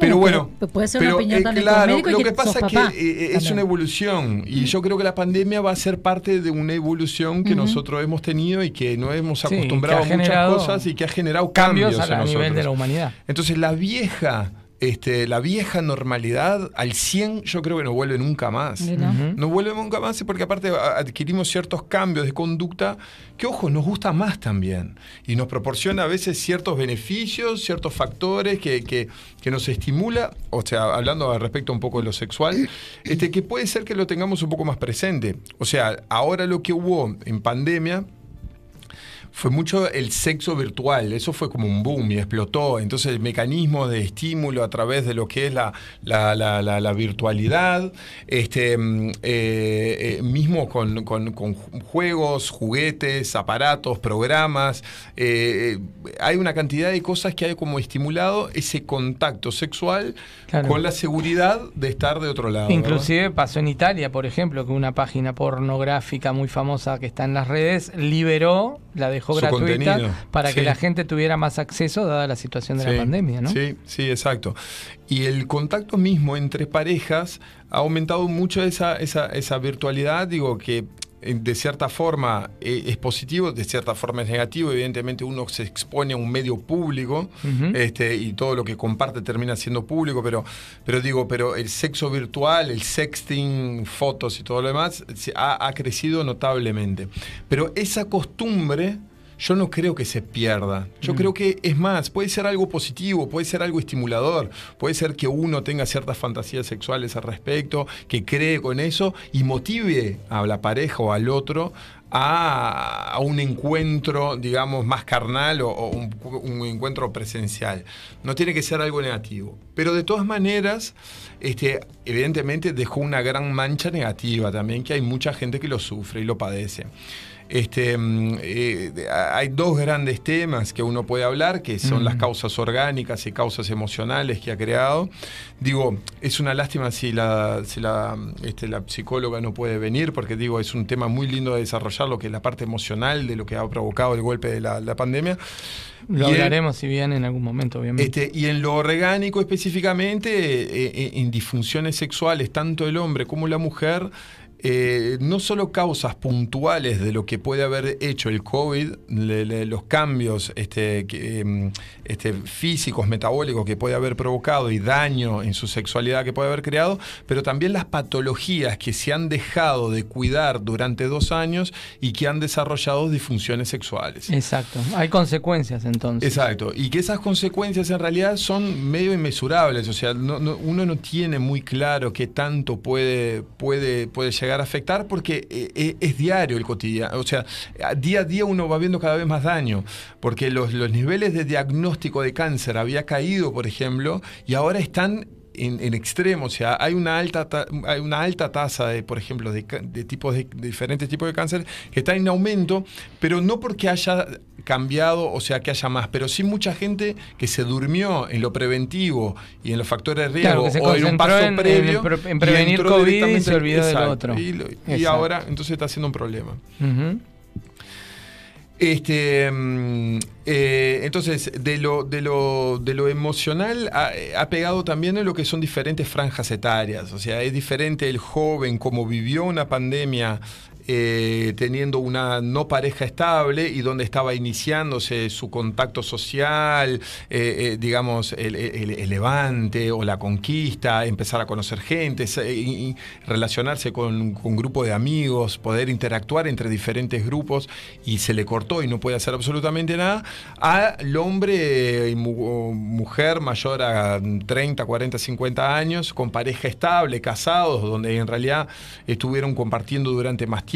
Pero bueno, pero puede ser una pero, opinión eh, claro, lo que que pasa es que papá eh, es una evolución y yo creo que la pandemia va a ser parte de una evolución que nosotros hemos tenido y que no hemos acostumbrado a muchas cosas y que ha generado cambios cambios, a la nivel nosotros. de la humanidad. Entonces la vieja, este, la vieja normalidad al 100 yo creo que no vuelve nunca más. Ujú. No vuelve nunca más porque aparte adquirimos ciertos cambios de conducta que, ojo, nos gusta más también. Y nos proporciona a veces ciertos beneficios, ciertos factores que, que- que nos estimula, o sea, hablando al respecto un poco de lo sexual, este, que puede ser que lo tengamos un poco más presente. O sea, ahora lo que hubo en pandemia fue mucho el sexo virtual. Eso fue como un boom y explotó. Entonces, el mecanismo de estímulo a través de lo que es la, la, la, la- la virtualidad, este, mm, eh, eh, mismo con, con- con juegos, juguetes, aparatos, programas. eh, hay una cantidad de cosas que hay como estimulado ese contacto sexual Claro. con la seguridad de estar de otro lado. ¿verdad? Inclusive pasó en Italia, por ejemplo, que una página pornográfica muy famosa que está en las redes liberó, la dejó Su gratuita contenido, para que la gente tuviera más acceso dada la situación de Sí, la pandemia, ¿no? Sí, sí, exacto. Y el contacto mismo entre parejas ha aumentado mucho esa, esa, esa virtualidad, digo que eh, de cierta forma eh, es positivo, de cierta forma es negativo, evidentemente uno se expone a un medio público este, y todo lo que comparte termina siendo público, pero, pero digo, pero el sexo virtual, el sexting, fotos y todo lo demás ha crecido notablemente. Pero esa costumbre yo no creo que se pierda. Yo creo que es más, puede ser algo positivo, puede ser algo estimulador, puede ser que uno tenga ciertas fantasías sexuales al respecto, que cree con eso y motive a la pareja o al otro a, a un encuentro, digamos, más carnal o, o un, un encuentro presencial. No tiene que ser algo negativo. Pero de todas maneras, este, evidentemente dejó una gran mancha negativa también, que hay mucha gente que lo sufre y lo padece. Este, mm, eh, hay dos grandes temas que uno puede hablar, que son Mm. las causas orgánicas y causas emocionales que ha creado. Digo, es una lástima si la, si la, este, la psicóloga no puede venir, porque digo, es un tema muy lindo de desarrollar, lo que es la parte emocional de lo que ha provocado el golpe de la, la pandemia. Lo Y el- hablaremos si bien en algún momento, obviamente. este, y en lo orgánico específicamente, eh, eh, en disfunciones sexuales, tanto el hombre como la mujer, eh, no solo causas puntuales de lo que puede haber hecho el COVID, le- le- los cambios este, que, em, este, físicos, metabólicos que puede haber provocado y daño en su sexualidad que puede haber creado, pero también las patologías que se han dejado de cuidar durante dos años y que han desarrollado disfunciones sexuales. Exacto. Hay consecuencias entonces. Exacto, y que esas consecuencias en realidad son medio inmesurables, o sea, no- no- uno no tiene muy claro qué tanto puede, puede, puede llegar afectar porque eh, eh, es diario el cotidiano, o sea, día a día uno va viendo cada vez más daño, porque los, los niveles de diagnóstico de cáncer había caído, por ejemplo, y ahora están en, en extremo, o sea, hay una alta ta- hay una alta tasa de, por ejemplo, de, tipos de diferentes tipos de cáncer que está en aumento, pero no porque haya cambiado, o sea, que haya más, pero sí mucha gente que se durmió en lo preventivo y en los factores de riesgo Claro, que se o en un paso en- en previo en y prevenir COVID y se olvidó del otro. Y, lo- y Exacto. ahora entonces está siendo un problema. Este, mm, eh, entonces, de lo, de lo, de lo emocional ha, ha pegado también en lo que son diferentes franjas etarias. O sea, es diferente el joven como vivió una pandemia eh, teniendo una no pareja estable y donde estaba iniciándose su contacto social, eh, eh, digamos, el, levante o la conquista, empezar a conocer gente, relacionarse con un grupo de amigos, poder interactuar entre diferentes grupos y se le cortó y no puede hacer absolutamente nada, al hombre y mujer mayor a 30, 40, 50 años, con pareja estable, casados, donde en realidad estuvieron compartiendo durante más tiempo,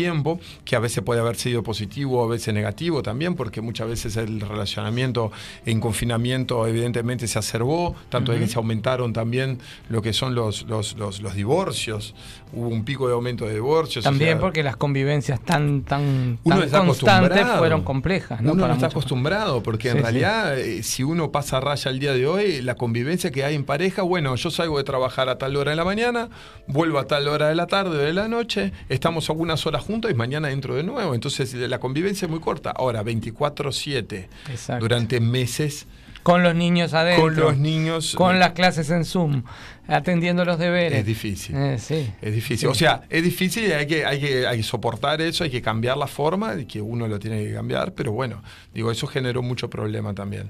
que a veces puede haber sido positivo, a veces negativo también, porque muchas veces el relacionamiento en confinamiento evidentemente se acervó, tanto de que se aumentaron también lo que son los, los, los, los divorcios, hubo un pico de aumento de divorcios. o También sea, porque las convivencias tan, tan, constantes fueron complejas. ¿no? Uno Para no está muchos. acostumbrado, porque en Sí, realidad, eh, si uno pasa raya al día de hoy, la convivencia que hay en pareja, bueno, yo salgo de trabajar a tal hora de la mañana, vuelvo a tal hora de la tarde o de la noche, estamos algunas horas juntos y mañana entro de nuevo. Entonces, la convivencia es muy corta. Ahora, 24-7, Exacto. durante meses. Con los niños adentro. Con los niños. Con las clases en Zoom. Atendiendo los deberes. Es difícil. Eh, sí. Es difícil. Sí. O sea, es difícil y hay que, hay, que, hay que soportar eso, hay que cambiar la forma, y que uno lo tiene que cambiar, pero bueno, digo, eso generó mucho problema también.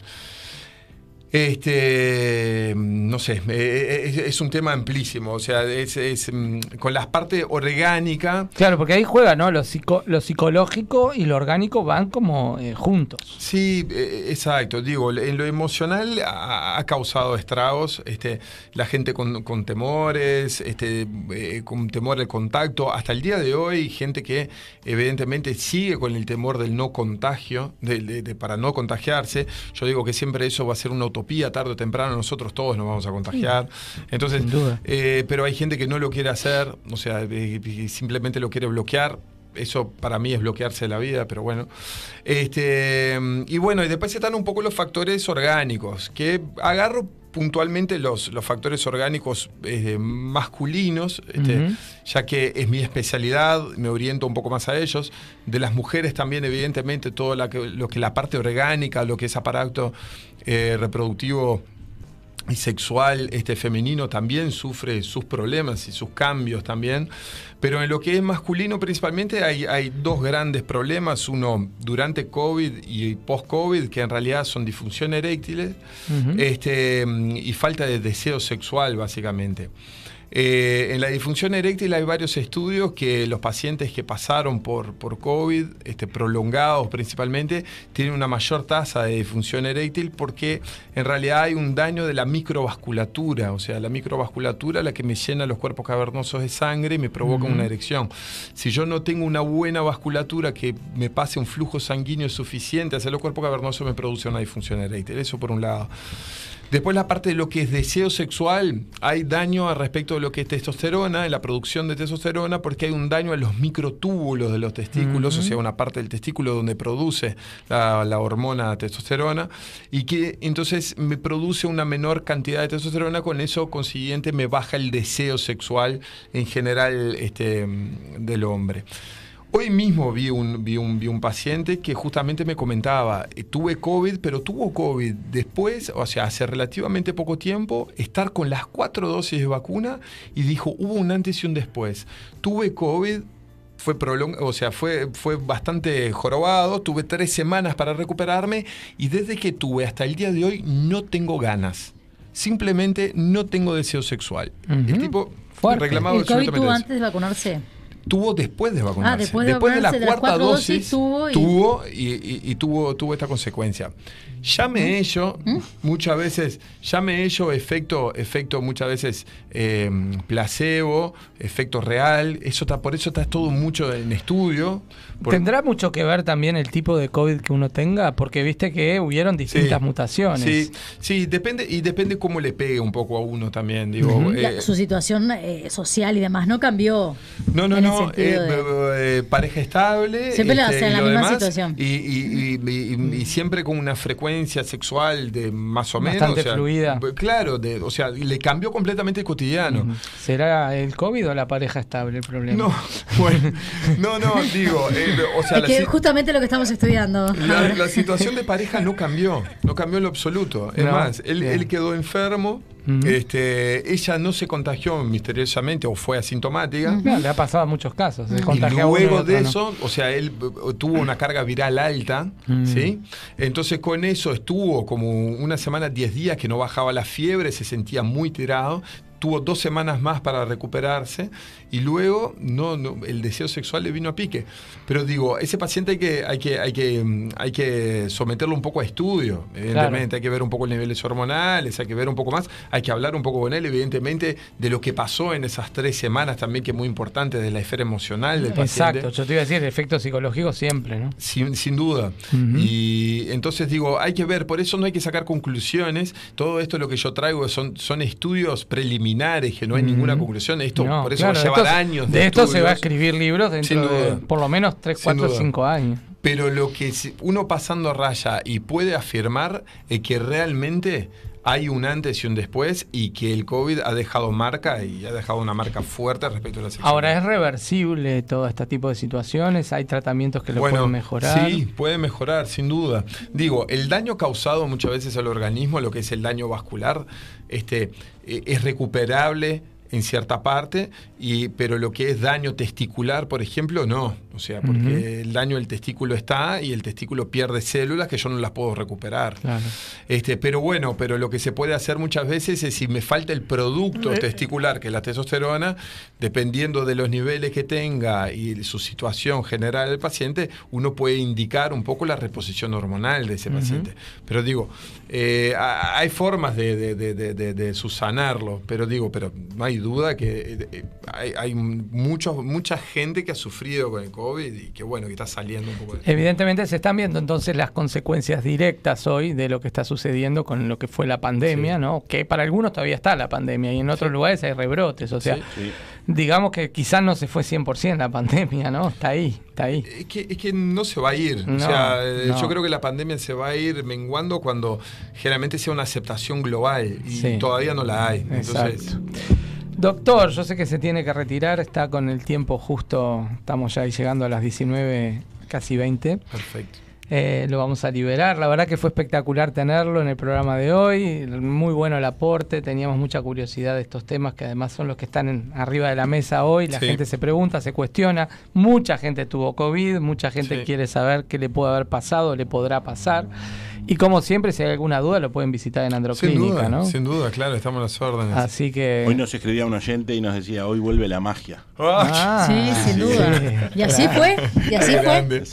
Este, no sé, eh, es, es un tema amplísimo, o sea, es, es, mm, con la parte orgánica. Claro, porque ahí juega, ¿no? Lo, psico- lo psicológico y lo orgánico van como eh, juntos. Sí, eh, exacto. Digo, en lo emocional ha, ha causado estragos. Este, la gente con, con temores, este, eh, con temor al contacto. Hasta el día de hoy, gente que evidentemente sigue con el temor del no contagio, de, de- de- para no contagiarse. Yo digo que siempre eso va a ser una utopía, tarde o temprano nosotros todos nos vamos a contagiar. Entonces, eh, pero hay gente que no lo quiere hacer, o sea, eh, eh, simplemente lo quiere bloquear. Eso para mí es bloquearse la vida, pero bueno. Este, y bueno, y después están un poco los factores orgánicos, que agarro puntualmente los, los factores orgánicos eh, masculinos, este, ya que es mi especialidad, me oriento un poco más a ellos. De las mujeres también, evidentemente, todo la que- lo que la parte orgánica, lo que es aparato eh, reproductivo y sexual este femenino también sufre sus problemas y sus cambios también. Pero en lo que es masculino principalmente hay, hay dos grandes problemas, uno durante COVID y post-COVID, que en realidad son disfunción eréctiles Ujú. este, y falta de deseo sexual básicamente. Eh, en la disfunción eréctil hay varios estudios que los pacientes que pasaron por, por COVID, este, prolongados principalmente, tienen una mayor tasa de disfunción eréctil porque en realidad hay un daño de la microvasculatura, o sea, la microvasculatura la que me llena los cuerpos cavernosos de sangre y me provoca una erección. Si yo no tengo una buena vasculatura que me pase un flujo sanguíneo suficiente hacia los cuerpos cavernosos, me produce una disfunción eréctil. Eso por un lado. Después la parte de lo que es deseo sexual, hay daño al respecto de lo que es testosterona, en la producción de testosterona, porque hay un daño a los microtúbulos de los testículos, o sea, una parte del testículo donde produce la, la hormona testosterona, y que entonces me produce una menor cantidad de testosterona, con eso consiguiente me baja el deseo sexual en general este, del hombre. Hoy mismo vi un, vi, un, vi un paciente que justamente me comentaba, eh, tuve COVID, pero tuvo COVID después, o sea, hace relativamente poco tiempo, estar con las cuatro dosis de vacuna y dijo, hubo un antes y un después. Tuve COVID, fue prolong o sea, fue, fue bastante jorobado, tuve tres semanas para recuperarme y desde que tuve hasta el día de hoy no tengo ganas. Simplemente no tengo deseo sexual. El tipo Fuerte. reclamaba ¿El COVID absolutamente tuvo eso. antes de vacunarse? Tuvo después de vacunarse. Ah, después de la vacunarse, de cuarta dosis dosis, tuvo y- tuvo y, y- y tuvo, tuvo esta consecuencia. Ya me ello, muchas veces, ya me ello efecto, efecto muchas veces eh, placebo, efecto real. Eso está, por eso está todo mucho en estudio. Por- ¿Tendrá mucho que ver también el tipo de COVID que uno tenga? Porque viste que hubieron distintas Sí, mutaciones. Sí, sí, depende, y depende cómo le pegue un poco a uno también. Digo, eh, La- su situación eh, social y demás no cambió. No, no, no. eh, de- pareja estable. Siempre la- este, o sea, y en la misma demás, situación. Y, y- y- y- y siempre con una frecuencia sexual de más o menos. Bastante o sea, fluida. Claro, de, o sea, le cambió completamente el cotidiano. ¿Será el COVID o la pareja estable el problema? No, <laughs> bueno, no, no, digo, eh, o sea, es la, que si- justamente lo que estamos estudiando. la- situación de pareja no cambió, no cambió en lo absoluto. Es No, más, él quedó enfermo. Este, ella no se contagió misteriosamente o fue asintomática. Le ha pasado a muchos casos. Se Y luego otro de no. eso, o sea, él eh, tuvo una carga viral alta, Mm. ¿sí? Entonces con eso estuvo como una semana, 10 días que no bajaba la fiebre, se sentía muy tirado. Tuvo dos semanas más para recuperarse y luego no, no, el deseo sexual le vino a pique. Pero digo, ese paciente hay que, hay que, hay que, mm, hay que someterlo un poco a estudio, evidentemente. Hay que ver un poco los niveles hormonales, hay que ver un poco más, hay que hablar un poco con él, evidentemente, de lo que pasó en esas tres semanas también, que es muy importante, de la esfera emocional del paciente. Exacto, yo te iba a decir, efecto psicológico siempre, ¿no? Sin, sin duda. Y entonces digo, hay que ver, por eso no hay que sacar conclusiones. Todo esto lo que yo traigo son, son estudios preliminares, que no hay ninguna conclusión. Esto No, por eso claro, va a llevar esto- años. De, esto se va a escribir libros dentro de por lo menos 3, Sin 4, duda. 5 años. Pero lo que uno pasando raya y puede afirmar es que realmente hay un antes y un después y que el COVID ha dejado marca y ha dejado una marca fuerte respecto a la sexualidad. Ahora, ¿es reversible todo este tipo de situaciones? ¿Hay tratamientos que lo pueden mejorar? Sí, puede mejorar, sin duda. Digo, el daño causado muchas veces al organismo, lo que es el daño vascular, este, eh, es recuperable en cierta parte, y, pero lo que es daño testicular, por ejemplo, no. O sea, porque el daño del testículo está y el testículo pierde células que yo no las puedo recuperar. Claro. Este, pero bueno, pero lo que se puede hacer muchas veces es si me falta el producto Eh. testicular, que es la testosterona, dependiendo de los niveles que tenga y su situación general del paciente, uno puede indicar un poco la reposición hormonal de ese paciente. Pero digo, eh, ha- hay formas de, de, de, de- pero digo, pero no hay duda que eh, hay, hay muchos, mucha gente que ha sufrido con el COVID y que bueno, que está saliendo un poco de Evidentemente se están viendo entonces las consecuencias directas hoy de lo que está sucediendo con lo que fue la pandemia, ¿no? Que para algunos todavía está la pandemia y en otros lugares hay rebrotes, o sea, Sí. digamos que quizás no se fue 100% la pandemia, ¿no? Está ahí, está ahí. Es que, es que no se va a ir. No, o sea, eh, no. yo creo que la pandemia se va a ir menguando cuando generalmente sea una aceptación global y todavía no la hay. Entonces, Exacto. Doctor, yo sé que se tiene que retirar, está con el tiempo justo, estamos ya ahí llegando a las 19, casi 20. perfecto. Eh, lo vamos a liberar. La verdad que fue espectacular tenerlo en el programa de hoy. Muy bueno el aporte. Teníamos mucha curiosidad de estos temas que además son los que están en- arriba de la mesa hoy. La Sí. gente se pregunta, se cuestiona. Mucha gente tuvo COVID. Mucha gente Sí. quiere saber qué le puede haber pasado, le podrá pasar. Y como siempre, si hay alguna duda, lo pueden visitar en Sin Androclínica, duda, ¿no? sin duda, claro, estamos a las órdenes. Así que. Hoy nos escribía un oyente y nos decía, hoy vuelve la magia. Ah, Sí, sin duda. Y así fue, y así Qué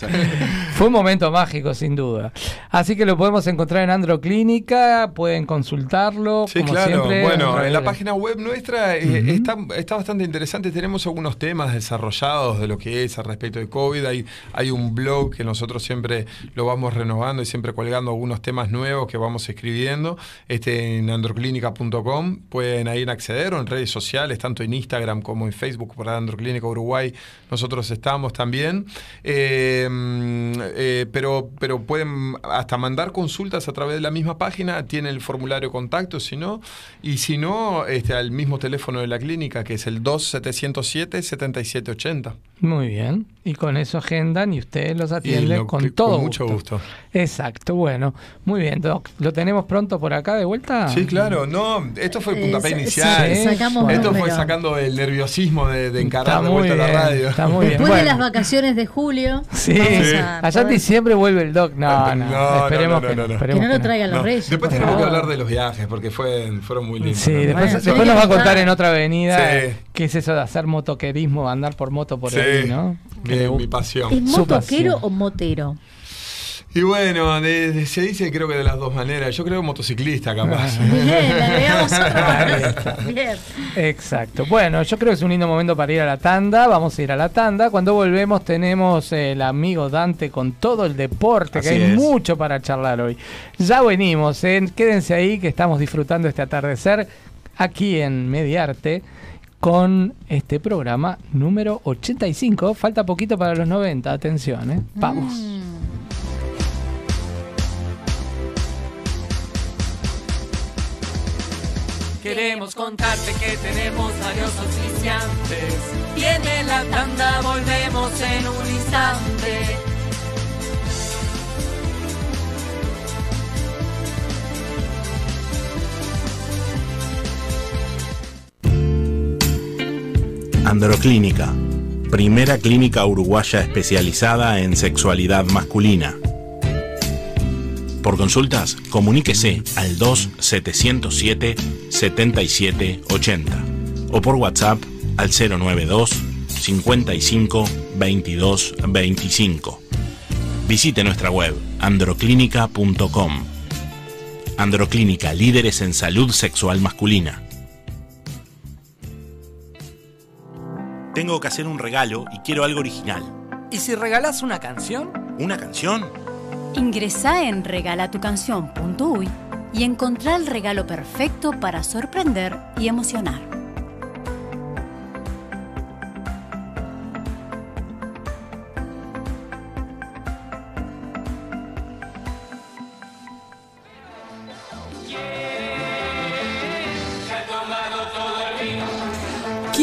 fue. un momento mágico, sin duda. Así que lo podemos encontrar en Androclínica, pueden consultarlo. Sí, como claro. siempre, bueno, en la página web nuestra eh, está, está bastante interesante. Tenemos algunos temas desarrollados de lo que es al respecto de COVID. Hay, hay un blog que nosotros siempre lo vamos renovando y siempre colgando algunos temas nuevos que vamos escribiendo este, en androclínica.com. Pueden ahí acceder o en redes sociales, tanto en Instagram como en Facebook por Androclínica Uruguay. Nosotros estamos también. Mm, eh, pero, pero pueden hasta mandar consultas a través de la misma página. Tiene el formulario de contacto, si no. Y si no, este, al mismo teléfono de la clínica, que es el 2707-7780. Muy bien. Y con eso agendan y usted los Y atiende lo- con todo mucho gusto. Exacto, bueno. Muy bien, Doc. ¿Lo tenemos pronto por acá de vuelta? Sí, claro. No, esto fue el Eh, puntapié sa- inicial. sí, sacamos esto fue sacando el nerviosismo de, de encarar Está de muy vuelta bien, la radio. está muy bien. Después de las vacaciones de julio, Sí, vamos Sí. a allá en diciembre vuelve el Doc. No, no, No, no, esperemos no, que no, no. esperemos que no lo que traigan los reyes. Después tenemos que hablar de los viajes, porque fue, fueron muy lindos. Sí, ¿no? después, Bueno, después nos que va a contar en otra avenida Sí. qué es eso de hacer motoquerismo, andar por moto por Sí, ahí, ¿no? Que le mi, pasión. ¿Es motoquero pasión. o motero? Y bueno, de- de- se dice creo que de las dos maneras. Yo creo motociclista capaz. Bien, <laughs> otra. está. Bien. Exacto. Bueno, yo creo que es un lindo momento para ir a la tanda. Vamos a ir a la tanda. Cuando volvemos tenemos el amigo Dante con todo el deporte, que hay es. mucho para charlar hoy. Ya venimos, ¿eh? quédense ahí que estamos disfrutando este atardecer aquí en Mediarte con este programa número 85. Falta poquito para los 90, atención, ¿eh? Vamos. Queremos contarte que tenemos varios oficiantes. Viene la tanda, volvemos en un instante. Androclínica, primera clínica uruguaya especializada en sexualidad masculina. Por consultas, comuníquese al 2707-7780 o por WhatsApp al 092 55 22 25. Visite nuestra web androclínica.com. Androclínica, líderes en salud sexual masculina. Tengo que hacer un regalo y quiero algo original. ¿Y si regalás una canción? ¿Una canción? Ingresá en regalatucanción.uy y encontrá el regalo perfecto para sorprender y emocionar.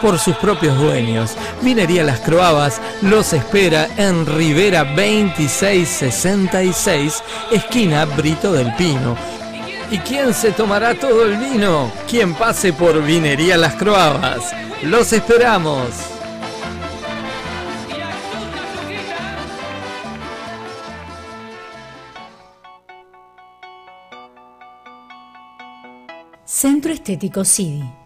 por sus propios dueños. Vinería Las Croabas los espera en Rivera 2666, esquina Brito del Pino. ¿Y quién se tomará todo el vino? Quien pase por Vinería Las Croabas. Los esperamos. Centro Estético CIDI.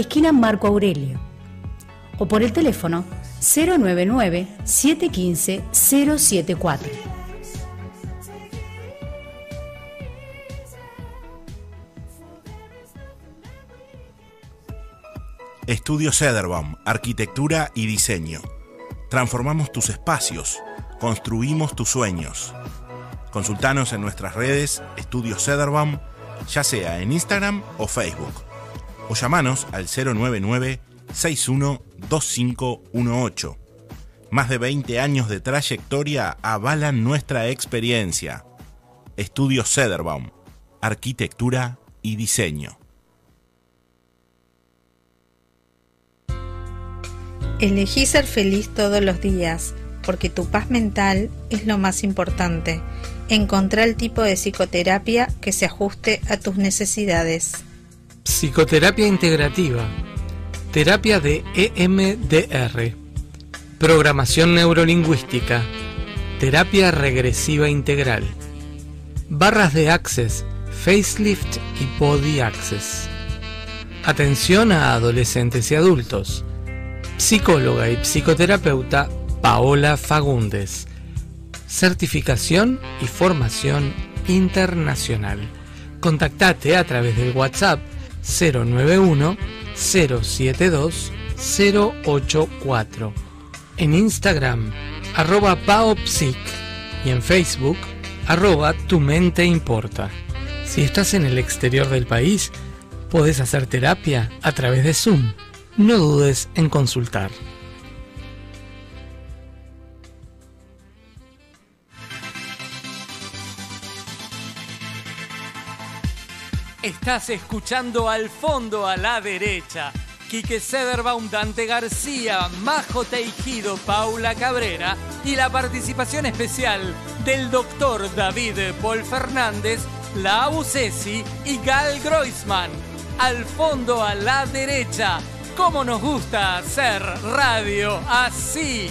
esquina Marco Aurelio. O por el teléfono 099 715 074. Estudio Cederbaum, Arquitectura y Diseño. Transformamos tus espacios, construimos tus sueños. Consultanos en nuestras redes Estudio Cederbaum, ya sea en Instagram o Facebook. O llamanos al 099 612518. Más de 20 años de trayectoria avalan nuestra experiencia. Estudio Cederbaum, Arquitectura y Diseño. Elegí ser feliz todos los días, porque tu paz mental es lo más importante. Encontrá el tipo de psicoterapia que se ajuste a tus necesidades. Psicoterapia integrativa. Terapia de EMDR. Programación neurolingüística. Terapia regresiva integral. Barras de Access, Facelift y Body Access. Atención a adolescentes y adultos. Psicóloga y psicoterapeuta Paola Fagundes. Certificación y formación internacional. Contactate a través del WhatsApp 091 072 084. En Instagram, arroba paopsic y en Facebook, arroba tu mente importa. Si estás en el exterior del país, podés hacer terapia a través de Zoom. No dudes en consultar. Estás escuchando al fondo a la derecha. Quique Sederbaum, Dante García, Majo Teijido, Paula Cabrera y la participación especial del doctor David Paul Fernández, la Abusesi y Gal Groisman. Al fondo a la derecha. ¿Cómo nos gusta hacer radio así?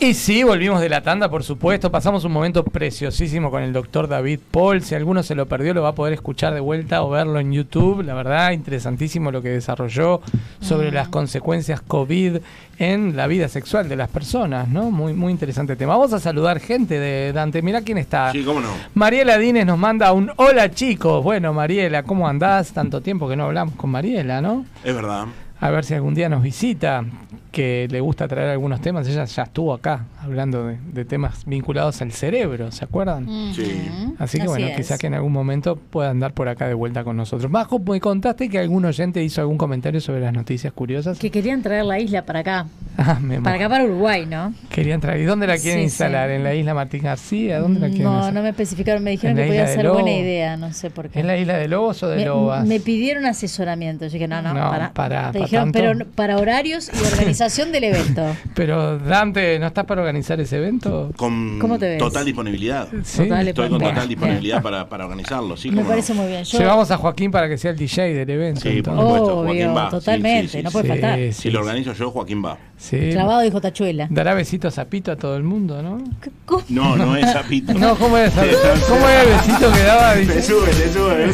Y sí, volvimos de la tanda, por supuesto. Pasamos un momento preciosísimo con el doctor David Paul. Si alguno se lo perdió, lo va a poder escuchar de vuelta o verlo en YouTube. La verdad, interesantísimo lo que desarrolló sobre las consecuencias COVID en la vida sexual de las personas, ¿no? Muy, muy interesante tema. Vamos a saludar gente de Dante. Mirá quién está. Sí, cómo no. Mariela Dines nos manda un hola chicos. Bueno, Mariela, ¿cómo andás? Tanto tiempo que no hablamos con Mariela, ¿no? Es verdad. A ver si algún día nos visita, que le gusta traer algunos temas. Ella ya estuvo acá hablando de, de temas vinculados al cerebro, ¿se acuerdan? Sí. Así que Así bueno, es. quizás que en algún momento pueda andar por acá de vuelta con nosotros. Bajo, me contaste que algún oyente hizo algún comentario sobre las noticias curiosas. Que querían traer la isla para acá. <laughs> Ah, me Para acá, para Uruguay, ¿no? Querían traer. ¿Y dónde la quieren Sí, instalar? sí. ¿En la isla Martín García? ¿Dónde la quieren No, hacer? no me especificaron. Me dijeron ¿En la que podía ser buena idea. No sé por qué. ¿En la isla de Lobos o de me, Lobas? me pidieron asesoramiento. Yo dije, no, no, No, para. para- Te para dijeron, tanto. pero para horarios y organización del evento. <laughs> Pero Dante, ¿no estás para organizar ese evento? Con ¿Cómo te ves? total disponibilidad. Sí. Total Estoy con total disponibilidad para, <laughs> para organizarlo. Sí, Me no. parece muy bien. Yo, Llevamos a Joaquín para que sea el DJ del evento. Sí, por supuesto. Obvio, Joaquín va. Totalmente, sí, sí, no sí. puede faltar. Sí, Si lo organizo yo, Joaquín va. sí. Clavado dijo Tachuela. Dará besitos a Pito a todo el mundo, ¿no? No, no es Zapito. <laughs> No, ¿cómo es? ¿Cómo era el besito que daba? Se sube, se sube,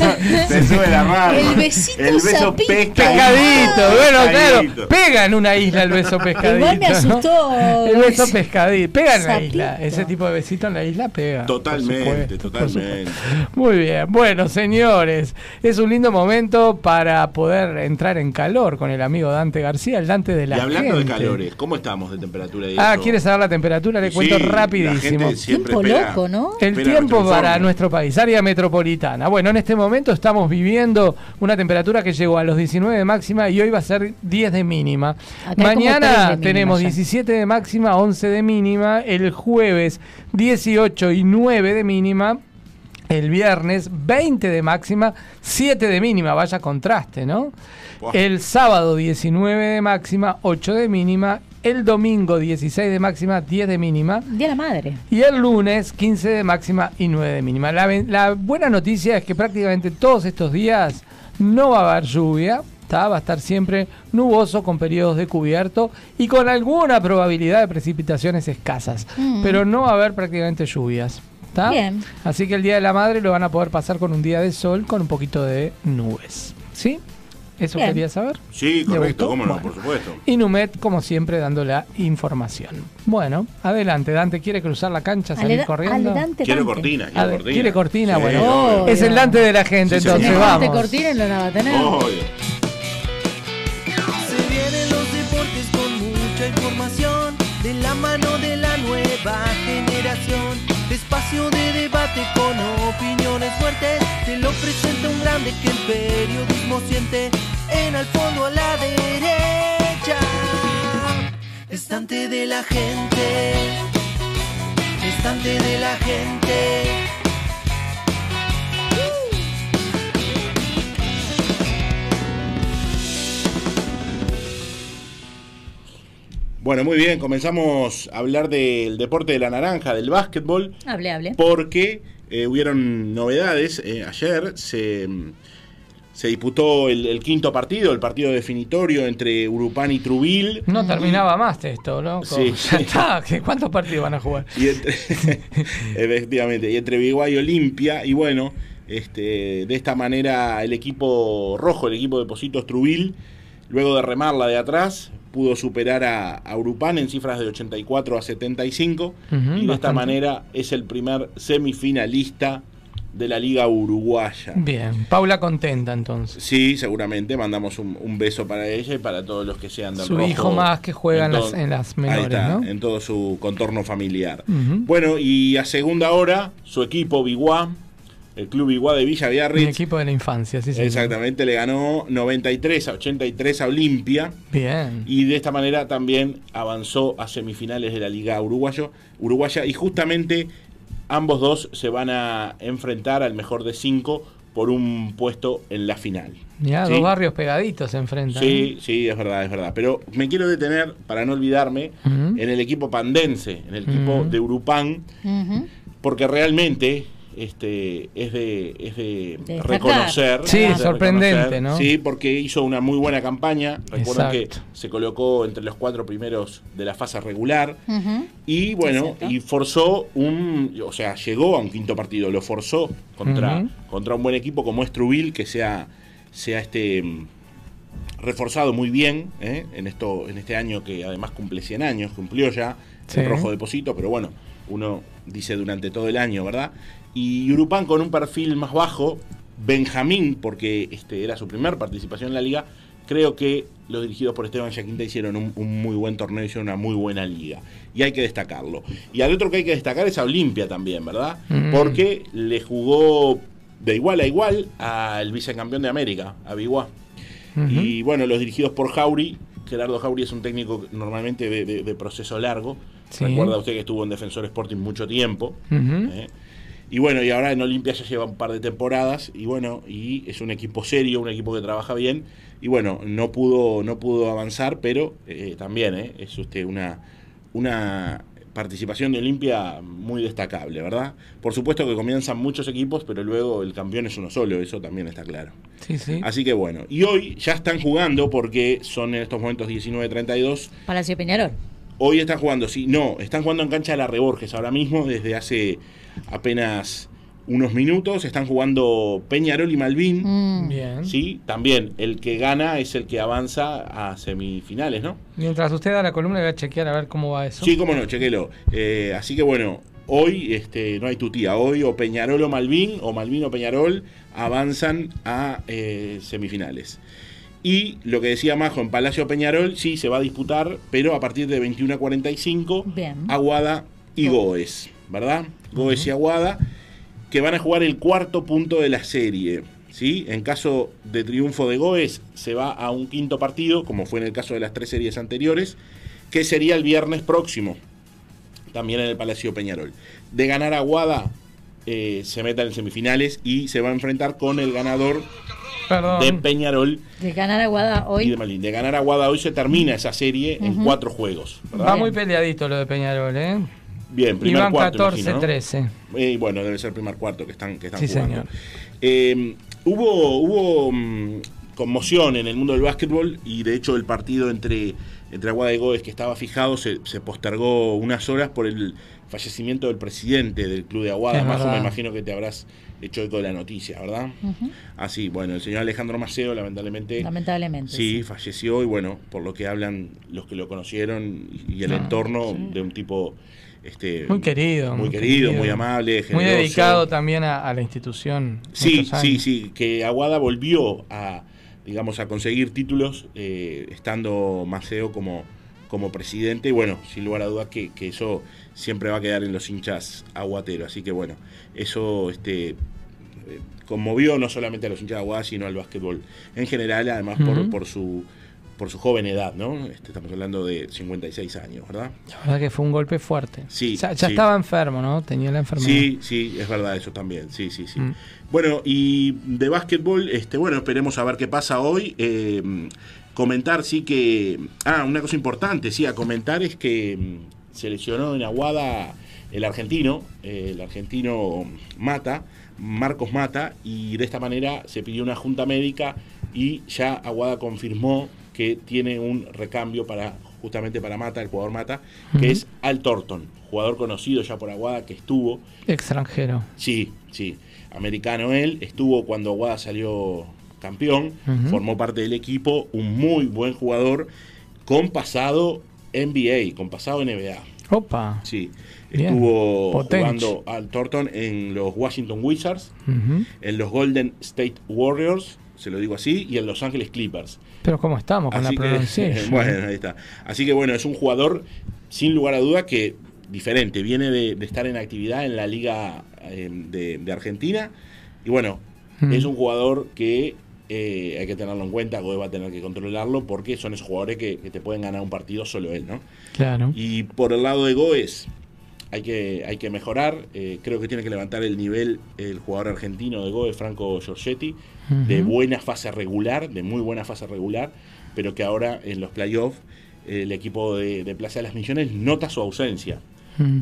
se sube la mano. El besito El beso sapito. Pescadito, bueno, Pescadito. claro. Pega en una isla el beso pescadito. Igual me ¿no? asustó. El beso pescadito. Pega en la isla. Ese tipo de besito en la isla pega. Totalmente, totalmente. Muy bien, bueno señores, es un lindo momento para poder entrar en calor con el amigo Dante García, el Dante de la Y hablando gente. de calores, ¿cómo estamos de temperatura y Ah, eso? ¿quieres saber la temperatura? Le Sí, cuento rapidísimo. Tiempo espera- loco, ¿no? El tiempo nuestro para nuestro país, área metropolitana. Bueno, en este momento estamos viviendo una temperatura que llegó a los 19 de máxima y hoy va a ser 10 de mínima. Acá tres Mañana tenemos ya. 17 de máxima, 11 de mínima. El jueves 18 y 9 de mínima. El viernes 20 de máxima, 7 de mínima, vaya contraste, ¿no? El sábado 19 de máxima, 8 de mínima. El domingo 16 de máxima, 10 de mínima. Día de la madre. Y el lunes 15 de máxima y 9 de mínima. La buena noticia es que prácticamente todos estos días no va a haber lluvia. ¿Tá? Va a estar siempre nuboso con periodos de cubierto y con alguna probabilidad de precipitaciones escasas. Mm. Pero no va a haber prácticamente lluvias. ¿tá? Bien. Así que el Día de la Madre lo van a poder pasar con un día de sol con un poquito de nubes. ¿Sí? ¿Eso Bien. quería saber? Sí, ¿Le correcto, cómo no, Bueno. por supuesto. Y Numet, como siempre, dando la información. Bueno, adelante, Dante, ¿quiere cruzar la cancha, salir corriendo? adelante, Quiero Dante. cortina, quiero cortina. ¿Quiere cortina? Sí, bueno, obvio. es el Dante de la gente, Sí, entonces vamos. cortina no la va a tener. Obvio. De la mano de la nueva generación. Espacio de debate con opiniones fuertes. Te lo presenta un grande que el periodismo siente. En al fondo a la derecha. Estante de la gente. Estante de la gente. Bueno, muy bien, comenzamos a hablar del deporte de la naranja, del básquetbol, Hable, hable. porque eh, hubieron novedades. Eh, ayer se, se disputó el, el quinto partido, el partido definitorio entre Urupán y Trubil. No terminaba más esto, ¿no? Sí, <laughs> ya sí. está, ¿qué- ¿cuántos partidos van a jugar? Y entre, <laughs> efectivamente, y entre Biguay y Olimpia. Y bueno, este, de esta manera el equipo rojo, el equipo de Positos Trubil, luego de remarla de atrás, pudo superar a, a Urupán en cifras de 84 a 75. Ujú, y de esta manera es el primer semifinalista de la Liga Uruguaya. Bien, Paula contenta entonces. Sí, seguramente mandamos un, un beso para ella y para todos los que sean del Su rojo hijo más que juega en las- todo- en las ahí menores, está, ¿no? En todo su contorno familiar. Bueno, y a segunda hora, su equipo Biguá, el club Biguá de Villa Mi Biarritz, equipo de la infancia, sí, sí. exactamente, le ganó 93 a 83 a Olimpia. Bien. Y de esta manera también avanzó a semifinales de la Liga Uruguayo, Uruguaya. Y justamente ambos dos se van a enfrentar al mejor de cinco por un puesto en la final. Ya, ¿Sí? dos barrios pegaditos se enfrentan. Sí, sí, es verdad, es verdad. Pero me quiero detener, para no olvidarme, en el equipo pandense, en el equipo de Urupán, porque realmente este, es de, es de, reconocer. Sí, es de sorprendente, reconocer, ¿no? Sí, porque hizo una muy buena campaña. Recuerden que se colocó entre los cuatro primeros de la fase regular. Y bueno, y forzó un, o sea, llegó a un quinto partido, lo forzó contra, contra un buen equipo como es Trubil, que sea, sea este reforzado muy bien ¿eh? en esto, en este año que además cumple 100 años, cumplió ya Sí. el rojo deposito, pero bueno, uno dice durante todo el año, ¿verdad? Y Urupán con un perfil más bajo, Benjamín, porque este era su primer participación en la liga, creo que los dirigidos por Esteban Yaquinta hicieron un, un muy buen torneo, hicieron una muy buena liga. Y hay que destacarlo. Y al otro que hay que destacar es a Olimpia también, ¿verdad? Mm. Porque le jugó de igual a igual al vicecampeón de América, a Biguá. Y bueno, los dirigidos por Jauri, Gerardo Jauri es un técnico normalmente de, de- de proceso largo. Sí. Recuerda usted que estuvo en Defensor Sporting mucho tiempo. ¿eh? Y bueno, y ahora en Olimpia ya lleva un par de temporadas. Y bueno, y es un equipo serio, un equipo que trabaja bien. Y bueno, no pudo, no pudo avanzar, pero eh, también ¿eh? es usted una, una participación de Olimpia muy destacable, ¿verdad? Por supuesto que comienzan muchos equipos, pero luego el campeón es uno solo, eso también está claro. Sí, sí. Así que bueno, y hoy ya están jugando porque son en estos momentos 19.32. Palacio Peñarol. Hoy están jugando, sí, no, están jugando en cancha de la Reborges ahora mismo, desde hace apenas unos minutos. Están jugando Peñarol y Malvin. Mm. Bien. Sí, también el que gana es el que avanza a semifinales, ¿no? Mientras usted da la columna, voy a chequear a ver cómo va eso. Sí, cómo no, chequelo. Eh, así que bueno, hoy este, no hay tutía. Hoy o Peñarol o Malvin, o Malvin o Peñarol, avanzan a eh, semifinales. Y lo que decía Majo, en Palacio Peñarol sí se va a disputar, pero a partir de 21 a 45, Bien. Aguada y Goes, ¿verdad? Goes y Aguada, que van a jugar el cuarto punto de la serie. ¿sí? En caso de triunfo de Goes, se va a un quinto partido, como fue en el caso de las tres series anteriores, que sería el viernes próximo, también en el Palacio Peñarol. De ganar Aguada, eh, se meta en semifinales y se va a enfrentar con el ganador Perdón. de Peñarol De ganar Aguada y hoy. de ganar Aguada hoy se termina esa serie en cuatro juegos. ¿verdad? Va muy peleadito lo de Peñarol, ¿eh? Bien, primer Iban cuarto, 14, imagino, ¿no? 13. Eh, bueno, debe ser primer cuarto que están, que están Sí, jugando. señor. Eh, hubo hubo mm, conmoción en el mundo del básquetbol y de hecho el partido entre, entre Aguada y Goes que estaba fijado se, se postergó unas horas por el fallecimiento del presidente del club de Aguada. Es me imagino que te habrás hecho eco de la noticia, ¿verdad? Así, bueno, el señor Alejandro Maceo lamentablemente... Lamentablemente. Sí, falleció y bueno, por lo que hablan los que lo conocieron y, el Ah, entorno de un tipo este Muy querido. muy querido, muy amable, Muy generoso. dedicado también a, a la institución. Sí, sí, sí, que Aguada volvió a digamos a conseguir títulos eh, estando Maceo como como presidente y bueno, sin lugar a dudas que, que eso siempre va a quedar en los hinchas aguateros, así que bueno, eso este eh, conmovió no solamente a los hinchas de Aguada, sino al básquetbol en general, además por, su por su joven edad, ¿no? Este, estamos hablando de 56 años, ¿verdad? La verdad que fue un golpe fuerte. Sí, Ya, ya sí. estaba enfermo, ¿no? Tenía la enfermedad. Sí, sí, es verdad eso también. Sí, sí, sí. Mm. Bueno, y de básquetbol, este, bueno, esperemos a ver qué pasa hoy. Eh, comentar, sí que. Ah, una cosa importante, sí, a comentar es que mm, se lesionó en Aguada el argentino, eh, el argentino Mata, Marcos Mata, y de esta manera se pidió una junta médica y ya Aguada confirmó que tiene un recambio para justamente para Mata, el jugador Mata, que es Al Thornton, jugador conocido ya por Aguada que estuvo Extranjero. Sí, sí. Americano él, estuvo cuando Aguada salió campeón, formó parte del equipo, un muy buen jugador con pasado NBA, con pasado NBA. Opa. Sí, estuvo jugando al Thornton en los Washington Wizards, en los Golden State Warriors, se lo digo así, y en Los Ángeles Clippers. Pero ¿cómo estamos con Así la que, pronunciación? <laughs> bueno, ahí está. Así que bueno, es un jugador sin lugar a duda que diferente, viene de, de estar en actividad en la liga eh, de, de Argentina y bueno, Mm. es un jugador que eh, hay que tenerlo en cuenta, Goe va a tener que controlarlo porque son esos jugadores que, que te pueden ganar un partido solo él, ¿no? Claro. Y por el lado de Goes, hay que, hay que mejorar. eh, creo que tiene que levantar el nivel el jugador argentino de Goes, Franco Giorgetti, de buena fase regular, de muy buena fase regular, pero que ahora en los playoffs el equipo de, de Plaza de las Misiones nota su ausencia.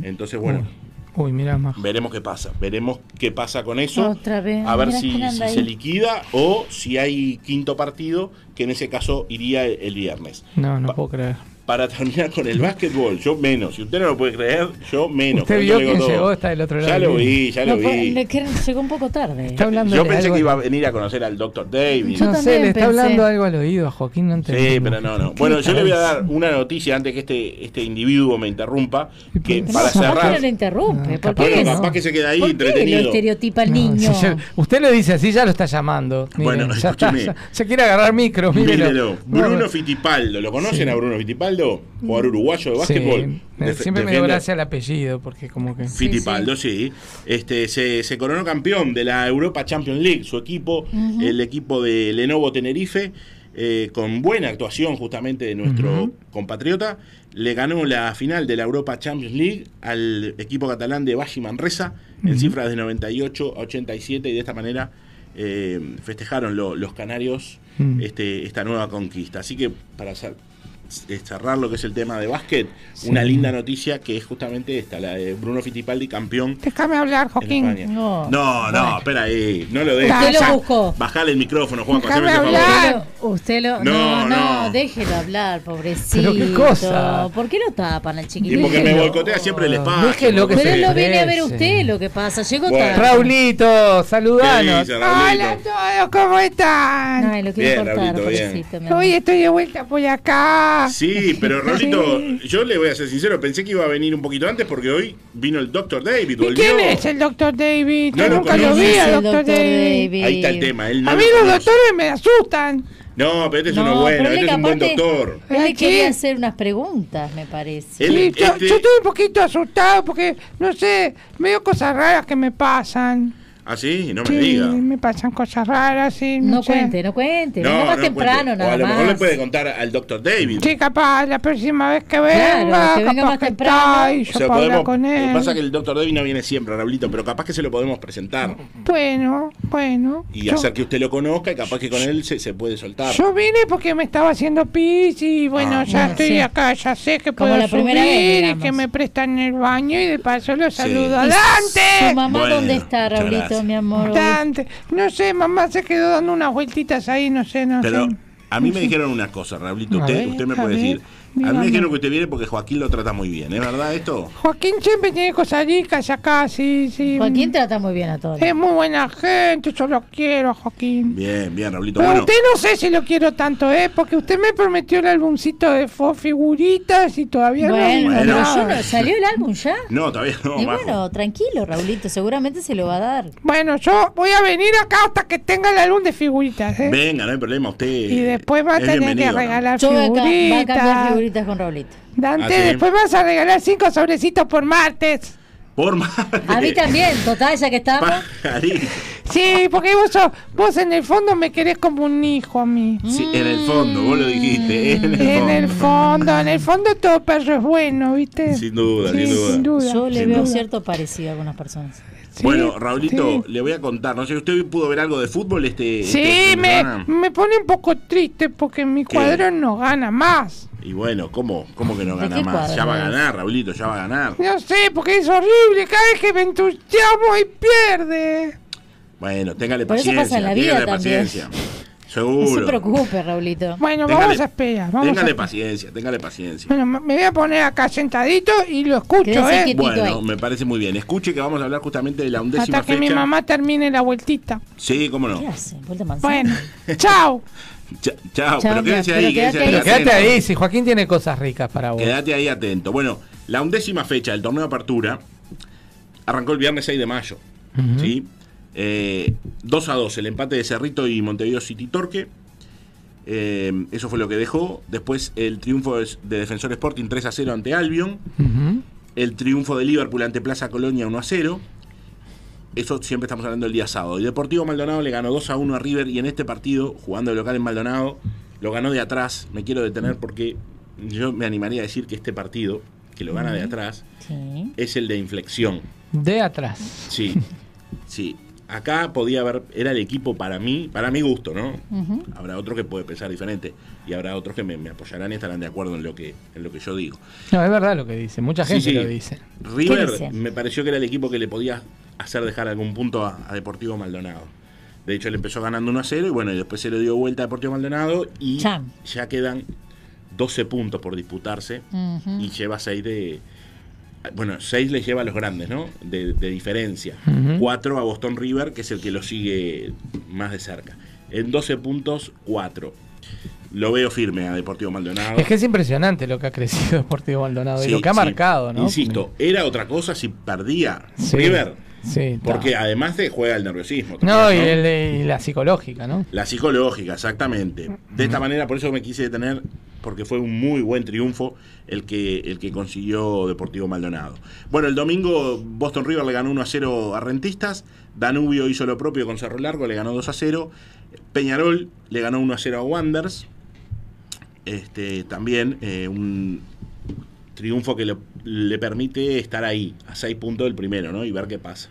Entonces, bueno, Uy, mira más. Veremos qué pasa. Veremos qué pasa con eso. Otra vez. A ver si, se liquida o si hay quinto partido, que en ese caso iría el, el viernes. No, no puedo creer. Para terminar con el básquetbol, yo menos. Si usted no lo puede creer, yo menos. Usted vio quién todo. llegó, está del otro lado. Ya lo vi, ya lo No, vi. le- que llegó un poco tarde. Está hablando Yo pensé algo- que iba a venir a conocer al Dr. David. No sé, le está hablando algo al oído a Joaquín, no entendí. Sí, pero no, no. Bueno, yo le voy a dar una noticia antes que este, este individuo me interrumpa. Que No, para capaz que cerrar. no le interrumpe. ¿Por qué? que no. Capaz que se queda ahí ¿Por qué lo entretenido. estereotipa al No, niño? si usted le dice así, ya lo está llamando. Mire, Bueno, ya está, escúcheme. ya- se quiere agarrar micro, mírelo. Mírelo. Bruno No, Fittipaldo. ¿Lo conocen Sí. a Bruno Fittipaldo? Jugador uruguayo de básquetbol. Sí, siempre me dio gracia el apellido, porque como que... Fittipaldo, sí. Este, se, se coronó campeón de la Europa Champions League, su equipo, el equipo de Lenovo Tenerife, eh, con buena actuación justamente de nuestro compatriota, le ganó la final de la Europa Champions League al equipo catalán de Bashi Manresa en cifras de 98 a 87 y de esta manera eh, festejaron lo- los canarios este, esta nueva conquista. Así que para cer- cerrar lo que es el tema de básquet, una linda noticia que es justamente esta, la de Bruno Fittipaldi, campeón Déjame hablar, Joaquín. No, no, espera ahí, no lo dejes. Usted lo Sa- buscó. Bajale el micrófono, Juan, Déjame hablar. favor. Usted lo. No, No, no, no. déjelo hablar, pobrecito. Pero qué cosa. ¿Por qué lo tapan al Y chiquitito? porque me boicotea siempre el espacio. Déjelo que Pero se lo viene a ver usted, lo que pasa. Llegó Bueno. tarde. Raulito, saludanos. ¿Qué dice, Raulito? Hola a todos, ¿cómo están? Ay, lo quiero Bien, cortar, pobrecito. Hoy estoy de vuelta por acá. Sí, pero <laughs> Raulito, yo le voy a ser sincero, pensé que iba a venir un poquito antes porque hoy vino el Dr. David, ¿Y volvió. quién es el doctor David? No nunca lo vi al El doctor Dr. David. Ahí está el tema, él no a lo mí los doctores me asustan. No, pero este es No, uno bueno, este es un buen doctor. Él le quería hacer unas preguntas, me parece. Él- Sí, yo, este- yo estoy un poquito asustado porque, no sé, veo cosas raras que me pasan. Ah, sí, no me Sí, diga. me pasan cosas raras, sí. No, No sé. cuente, no cuente. Venga más no temprano, cuente. nada O a lo mejor le puede contar al Dr. David. Sí, capaz, la próxima vez que Claro, venga, que venga capaz más que temprano. está y O yo sea, puedo hablar podemos, con lo que él. pasa es que el Dr. David no viene siempre, Raulito, pero capaz que se lo podemos presentar Bueno, bueno. y yo, hacer que usted lo conozca y capaz que con él se, se puede soltar. yo vine porque me estaba haciendo pis y bueno, Ah. ya Bueno, estoy sí. acá, ya sé que Como puedo la primera subir vez, y que me prestan el baño y de paso lo saludo. ¿Y ¡Dante! ¿Su mamá Bueno, dónde está, Raulito, mi amor? Dante. No sé, mamá se quedó dando unas vueltitas ahí, no sé, no Pero sé. a mí me dijeron una cosa, Raulito, usted, ver, usted me puede ver, decir. A mí me dígame. dijeron que usted viene porque Joaquín lo trata muy bien, ¿es verdad esto? Joaquín siempre tiene cosas ricas acá, sí, sí. Joaquín trata muy bien a todos. Es muy buena gente, yo lo quiero, a Joaquín. Bien, bien, Raulito. Pero Bueno, usted no sé si lo quiero tanto, ¿eh? Porque usted me prometió el álbumcito de fo figuritas y todavía Bueno, no. Bueno. pero yo no- ¿salió el álbum ya? no, todavía no, y bueno, tranquilo, Raulito, seguramente se lo va a dar. Bueno, yo voy a venir acá hasta que tenga el álbum de figuritas, ¿eh? Venga, no hay problema, usted. Y después va a tener que bienvenido, ¿no? regalar Yo va a cambiar figuritas. Figuritas con Raulito. Dante, ¿Ah, después vas a regalar cinco sobrecitos por martes. Por más. A mí también, total, ya que estamos. Pajarín. Sí, porque vos, sos- vos en el fondo me querés como un hijo a mí. Sí, en el fondo, vos lo dijiste. En el En fondo. el fondo, en el fondo todo perro es bueno, ¿viste? Sin duda, Sí, sin duda. sin duda. Yo le Sin veo duda. cierto parecido a algunas personas. Sí, bueno, Raulito, sí. le voy a contar. No sé, ¿usted pudo ver algo de fútbol este, este Sí, fin de me, semana? me pone un poco triste porque mi ¿Qué? cuadro no gana más. Y bueno, ¿cómo, cómo que no ¿De gana más? Ya va a ganar, Raulito, ya va a ganar. No sé, porque es horrible. Cada vez que me entusiasmo y pierde. Bueno, téngale Por eso paciencia. pasa en la vida téngale también. paciencia. <laughs> No se Seguro. preocupe, Raulito. Bueno, Téngale- vamos a esperar. Vamos téngale paciencia, téngale paciencia. Bueno, me voy a poner acá sentadito y lo escucho, Quédese ¿eh? Bueno, ahí. me parece muy bien. Escuche que vamos a hablar justamente de la undécima Hasta que mi mamá termine la vueltita. Sí, cómo no. ¿Qué hace? ¿Vuelta manzana? Bueno, chao. <laughs> Ch- chao, Chao, pero quédese pero ahí, quédate ahí. quédate ahí, si Joaquín tiene cosas ricas para vos. Quédate ahí atento. Bueno, la undécima fecha del torneo de apertura arrancó el viernes 6 de mayo. ¿sí? Eh, 2 a 2, el empate de Cerrito y Montevideo City Torque. Eh, eso fue lo que dejó. Después el triunfo de de Defensor Sporting 3 a 0 ante Albion. Ujú. El triunfo de Liverpool ante Plaza Colonia 1 a 0. Eso siempre estamos hablando del día sábado. Y Deportivo Maldonado le ganó 2 a 1 a River y en este partido, jugando de local en Maldonado, lo ganó de atrás. Me quiero detener porque yo me animaría a decir que este partido, que lo gana de atrás, Sí. es el de inflexión. De atrás. Sí, sí. acá podía haber, era el equipo para mí, para mi gusto, ¿no? Habrá otro que puede pensar diferente y habrá otros que me, me apoyarán y estarán de acuerdo en lo que, en lo que yo digo. No, es verdad lo que dice. Mucha gente sí. lo dice. River me pareció que era el equipo que le podía hacer dejar algún punto a, a Deportivo Maldonado. De hecho, él empezó ganando 1 a 0 y bueno, y después se le dio vuelta a Deportivo Maldonado y Chan. ya quedan 12 puntos por disputarse y lleva 6 de... Bueno, 6 le lleva a los grandes, ¿no? De, de diferencia. Ujú. 4 a Boston River, que es el que lo sigue más de cerca. En 12 puntos, 4. Lo veo firme a Deportivo Maldonado. Es que es impresionante lo que ha crecido <laughs> Deportivo Maldonado y lo que ha sí. marcado, ¿no? Insisto, era otra cosa si perdía Sí, River. Sí. Porque además te juega el nerviosismo. No, también, y, el- y la psicológica, ¿no? La psicológica, exactamente. De esta manera, por eso me quise detener, porque fue un muy buen triunfo el que, el que consiguió Deportivo Maldonado. Bueno, el domingo Boston River le ganó 1 a 0 a Rentistas, Danubio hizo lo propio con Cerro Largo, le ganó 2 a 0, Peñarol le ganó 1 a 0 a Wanders, este, también eh, un triunfo que le, le permite estar ahí, a 6 puntos del primero, ¿no? Y ver qué pasa.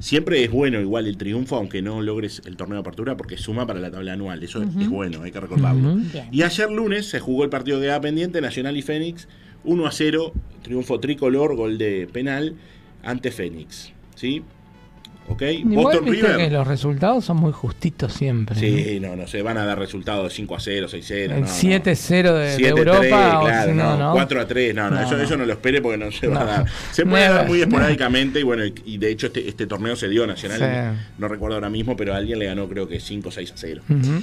Siempre es bueno igual el triunfo, aunque no logres el torneo de apertura, porque suma para la tabla anual. Eso es- bueno, hay que recordarlo. Y ayer lunes se jugó el partido que da pendiente, Nacional y Fénix, 1 a 0, triunfo tricolor, gol de penal ante Fénix. ¿Sí? ¿Ok? Igual Boston River. que los resultados son muy justitos siempre. ¿no? Sí, no, no, se van a dar resultados de 5 a 0, 6 a 0. El no, no. 7-0 de, de 7-3, Europa, o claro, si no, no, no. 4 a 3, no, no, No, eso, no. eso no lo espere porque no se va a No. dar. Se puede No, dar muy no. esporádicamente y bueno, y- de hecho este, este torneo se dio Nacional, Sí. no recuerdo ahora mismo, pero alguien le ganó creo que 5 o 6 a 0. Ujú.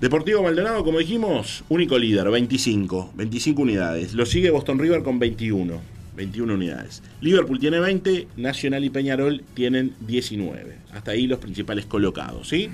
Deportivo Maldonado, como dijimos, único líder, 25, 25 unidades. Lo sigue Boston River con 21, 21 unidades. Liverpool tiene 20, Nacional y Peñarol tienen 19. Hasta ahí los principales colocados, ¿sí?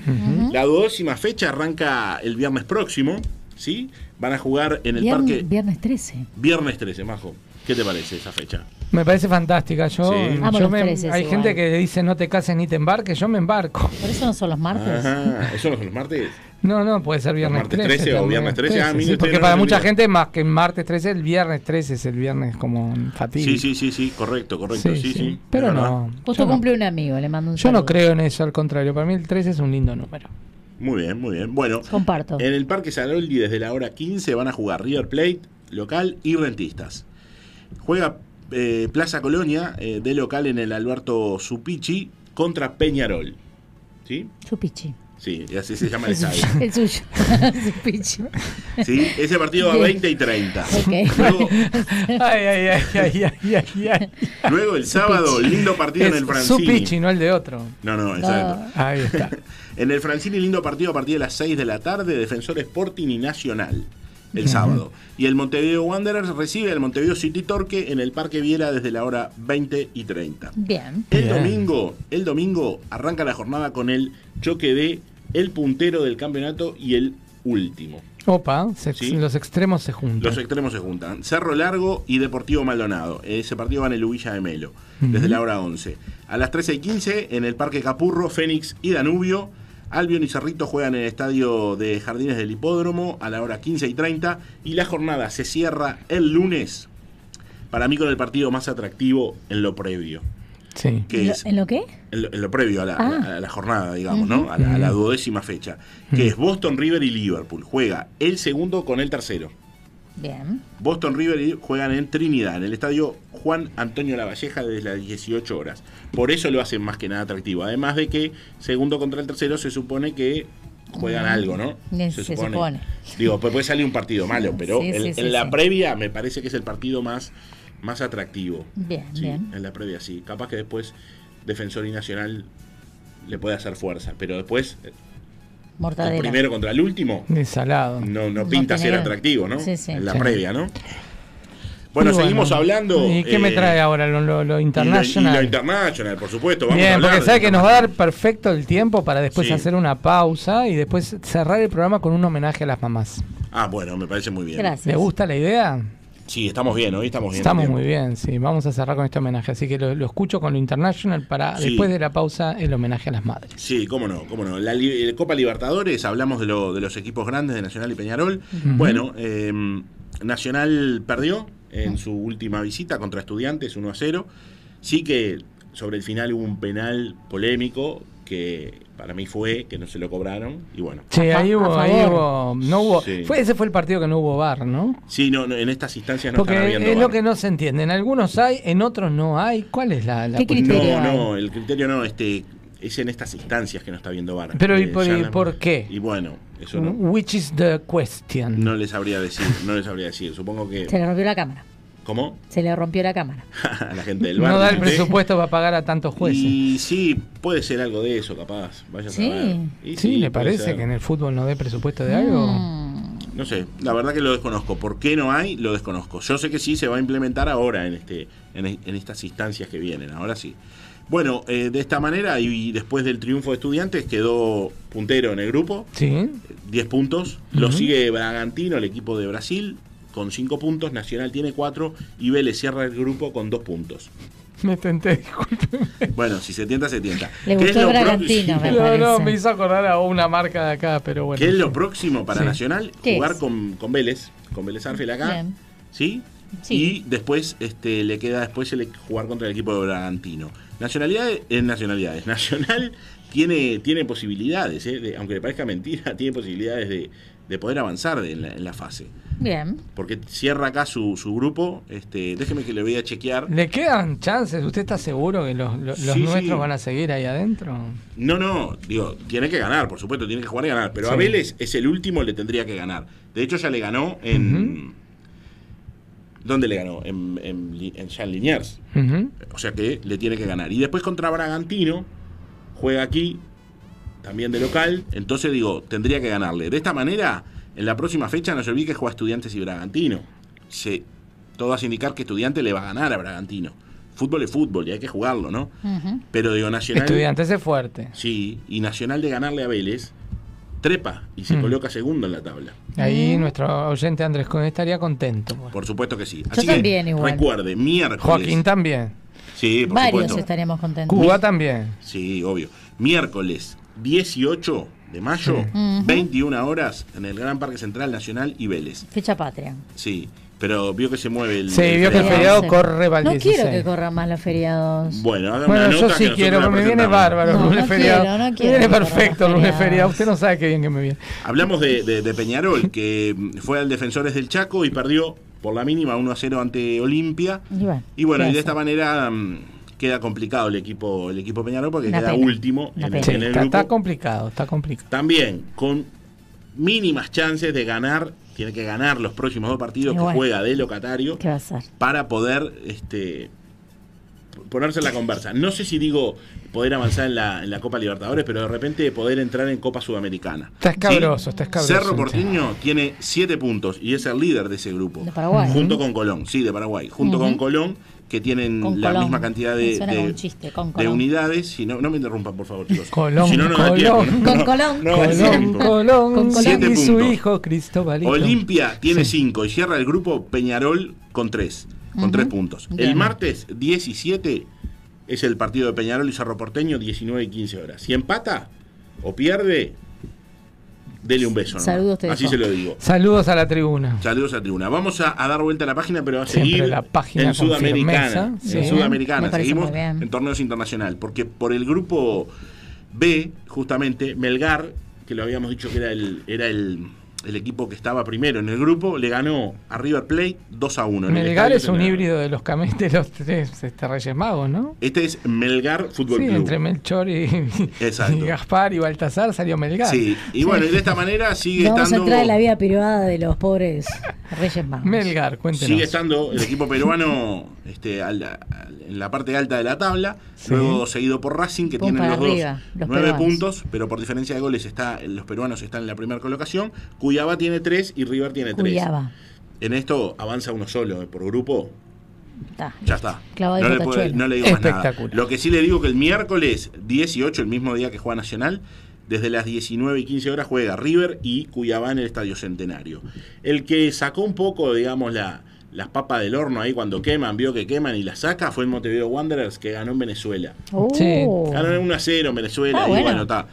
La duodécima fecha arranca el viernes próximo, ¿sí? Van a jugar en el Vier- parque Viernes 13. viernes 13, Majo. ¿Qué te parece esa fecha? Me parece fantástica. Yo, Sí. Yo me- hay igual. gente que dice no te cases ni te embarques, yo me embarco. ¿Por eso no son los martes? Ajá, ¿eso no son los martes? No, no, puede ser viernes martes 13. 13 o viernes 13. Ah, mire sí, usted, porque no para mucha gente más que martes 13, el viernes 13 es el viernes como fatídico. Sí, sí, sí, sí, correcto, correcto, sí, sí. Pero no. Justo yo no. cumple un amigo, le mando un Yo no saludo. creo en eso, al contrario. Para mí el 13 es un lindo número. Muy bien, muy bien. Bueno, Comparto. en el Parque Saroldi desde la hora 15 van a jugar River Plate, local y Rentistas. Juega eh, Plaza Colonia eh, de local en el Alberto Supichi contra Peñarol. ¿Sí? Chupichi. Sí, y así se llama el El suyo. estadio. El suyo. <laughs> ¿Sí? Ese partido va a Bien. 20 y 30. Ok. Luego, <laughs> Ay, ay, ay, ay, ay, ay, ay. luego el sábado, lindo partido en el Es su Francini. pichi, no el de otro. No, no, exacto. Ahí está. <laughs> En el Francini, lindo partido a partir de las 6 de la tarde, Defensor Sporting y Nacional, el sábado. Y el Montevideo Wanderers recibe al Montevideo City Torque en el Parque Viera desde la hora 20 y 30. Bien. El Bien. domingo, el domingo arranca la jornada con el choque de el puntero del campeonato y el último. Opa, se- Sí. los extremos se juntan. Los extremos se juntan. Cerro Largo y Deportivo Maldonado. Ese partido va en el Ubilla de Melo, desde la hora 11. A las 13 y 15 en el Parque Capurro, Fénix y Danubio. Albion y Cerrito juegan en el estadio de Jardines del Hipódromo a la hora 15 y 30. Y la jornada se cierra el lunes, para mí con el partido más atractivo en lo previo. Sí. Que ¿En lo- es ¿En lo qué? en lo, en lo previo a la, Ah. a la jornada, digamos. ¿no? A la, a la Ujú. duodécima fecha. Que es Boston River y Liverpool. Juega el segundo con el tercero. Bien. Boston River y- juegan en Trinidad, en el estadio Juan Antonio Lavalleja desde las 18 horas. Por eso lo hacen más que nada atractivo. Además de que segundo contra el tercero se supone que juegan Mm. algo, ¿no? Se supone. Digo, pues puede salir un partido malo, pero Sí, en, sí, en sí, la sí. previa me parece que es el partido más, más atractivo. Bien, Sí, bien. en la previa sí. Capaz que después Defensor y Nacional le puede hacer fuerza, pero después eh, el Mortadela. primero contra el último De salado. no, no pinta ser atractivo, ¿no? Sí, sí. En la Sí. previa, ¿no? Bueno, Y seguimos hablando. ¿Y qué me eh, trae ahora lo, lo- lo y lo- internacional? Y lo international, por supuesto. Vamos Bien, porque sabe que nos va a dar perfecto el tiempo para después Sí. hacer una pausa y después cerrar el programa con un homenaje a las mamás. Ah, bueno, me parece muy bien. Gracias. ¿Le gusta la idea? Sí, estamos bien, hoy estamos bien. Estamos muy bien, sí. Vamos a cerrar con este homenaje. Así que lo, lo escucho con lo international para Sí. después de la pausa el homenaje a las madres. Sí, cómo no, cómo no. La li- eh, Copa Libertadores, hablamos de, lo- de los equipos grandes de Nacional y Peñarol. Bueno, eh, Nacional perdió en su última visita contra Estudiantes 1 a 0. Sí que sobre el final hubo un penal polémico que para mí fue, que no se lo cobraron, y bueno. Sí, ahí hubo, ahí hubo, no hubo, Sí. fue, ese fue el partido que no hubo bar, ¿no? Sí, no, no, en estas instancias no Porque están habiendo es lo que no se entiende. En algunos hay, en otros no hay. ¿Cuál es la, la ¿Qué criterio No, hay? no, el criterio no, este, es en estas instancias que no está viendo VAR. Pero, ¿y Eh, por- qué? Y bueno, eso no, Which is the question? no les sabría decir, no les sabría decir. Supongo Se que... le rompió la cámara. ¿Cómo? Se le rompió la cámara. <laughs> a la gente del VAR. No da el presupuesto para pagar a tantos jueces. Y sí, puede ser algo de eso, capaz. Vaya Sí. a saber. Y sí, ¿le parece ser. que en el fútbol no dé presupuesto de algo? Mm. No sé, la verdad que lo desconozco. ¿Por qué no hay? Lo desconozco. Yo sé que sí se va a implementar ahora en este en, en estas instancias que vienen, ahora sí. Bueno, eh, de esta manera y después del triunfo de estudiantes quedó puntero en el grupo, Sí. 10 puntos. Lo sigue Bragantino, el equipo de Brasil, con 5 puntos. Nacional tiene 4 y Vélez cierra el grupo con 2 puntos. <laughs> Me tenté, discúlpeme. Bueno, si se tienta, se tienta. Le ¿Qué es lo Bragantino, próximo? me <laughs> No, no, me hizo acordar a una marca de acá, pero bueno. ¿Qué es lo próximo para Sí. Nacional? ¿Qué Jugar con, con Vélez, con Vélez Arfield acá. Bien. ¿Sí? Sí. Y después este, le queda después el- jugar contra el equipo de Bragantino. Nacionalidades, en nacionalidades. Nacional tiene, tiene posibilidades, ¿eh? de- aunque le parezca mentira, <laughs> tiene posibilidades de, de poder avanzar de- en, la, en la fase. Bien. Porque cierra acá su, su grupo. Este, déjeme que le voy a chequear. ¿Le quedan chances? ¿Usted está seguro que los, los- los Sí, nuestros sí. van a seguir ahí adentro? No, no, digo, tiene que ganar, por supuesto, tiene que jugar y ganar. Pero a Sí. Vélez es el último, le tendría que ganar. De hecho, ya le ganó en. ¿Dónde le ganó? En, en, en Liniers. O sea que le tiene que ganar. Y después contra Bragantino, juega aquí, también de local. Entonces digo, tendría que ganarle. De esta manera, en la próxima fecha no se olvide que juega Estudiantes y Bragantino. Se, todo hace indicar que Estudiantes le va a ganar a Bragantino. Fútbol es fútbol y hay que jugarlo, ¿no? Pero digo, Nacional. Estudiantes es fuerte. Sí, y Nacional de ganarle a Vélez, trepa y se Mm. coloca segundo en la tabla. Ahí nuestro oyente Andrés Con estaría contento. Por supuesto que sí. Yo Así que también igual. recuerde, miércoles. Joaquín también. Sí, por Varios supuesto. estaríamos contentos. Cuba también. Sí, obvio. Miércoles 18 de mayo, Sí. Ujú. 21 horas, en el Gran Parque Central Nacional y Vélez. Fecha patria. Sí, pero vio que se mueve el. Sí, vio que el feriado corre para el No 16. quiero que corran más los feriados. Bueno, Bueno, una yo nota sí que quiero, nosotros me viene bárbaro el No, lunes no feriado. quiero, no me quiero viene que corran perfecto el los lunes feriado. Usted no sabe qué bien que me viene. Hablamos de, de- de Peñarol, que mm, fue al Defensores del Chaco y perdió por la mínima 1 a 0 ante Olimpia. Y bueno, Y bueno, ¿qué y de esta manera mm, queda complicado el equipo, el equipo Peñarol porque Una queda pena, último en, en el está, grupo. está complicado, está complicado. También con mínimas chances de ganar, tiene que ganar los próximos dos partidos que juega de locatario ¿Qué va a hacer? para poder este ponerse en la conversa. No sé si digo poder avanzar en la, en la Copa Libertadores, pero de repente poder entrar en Copa Sudamericana. Está escabroso, está escabroso. Cerro Porteño tiene siete puntos y es el líder de ese grupo. De Paraguay. Junto con Colón, sí, de Paraguay. Junto con Colón, que tienen Con la Colón. misma cantidad Me de, de- chiste, de Colón. unidades. Si no, no me interrumpan, por favor, chicos. Colón, si no, no Colón. tiempo, ¿no? Con No, Colón. Colón. Colón, Con Colón. Siete y su hijo Cristobalito. Olimpia tiene Sí. 5 y cierra el grupo Peñarol con 3. Con Ujú. 3 puntos. Bien. El martes 17 es el partido de Peñarol y Cerro Porteño, 19 y 15 horas. Si empata o pierde, dele un beso. nomás. Saludos te Así se lo digo. Saludos a la tribuna. Saludos a la tribuna. Vamos a, a dar vuelta a la página, pero a Siempre seguir la página en Sudamericana. firmeza. En Sudamericana. Seguimos en torneos internacional. Porque por el grupo B, justamente, Melgar, que lo habíamos dicho que era el, era el, el equipo que estaba primero en el grupo, le ganó a River Plate 2 a 1. en el Melgar es un híbrido de los camellos de los tres este, Reyes Magos, ¿no? Este es Melgar Fútbol Sí, Club. entre Melchor y, Gaspar y Baltasar salió Melgar. Sí, y bueno, y de esta manera sigue Vamos a estando. entrar en la vida privada de los pobres Reyes Magos. Melgar, cuéntenos. Sigue estando el equipo peruano este, al- al- en la parte alta de la tabla, Sí. luego seguido por Racing, que Pum tienen los dos los nueve peruanos. puntos, pero por diferencia de goles está, los peruanos están en la primera colocación, Cuyaba tiene tres y River tiene tres. Cuyaba. En esto avanza uno solo, eh, por grupo, Está. ya está. No le, puedo- tachuelo. no le digo más nada. Lo que sí le digo que el miércoles 18, el mismo día que juega Nacional, desde las 19 y 15 horas juega River y Cuyabá en el Estadio Centenario. El que sacó un poco, digamos, la, las papas del horno ahí cuando queman, vio que queman y las saca, fue el Montevideo Wanderers que ganó en Venezuela. Oh. Sí. Ganó 1 a 0 en Venezuela Ah, y bueno. bueno, está.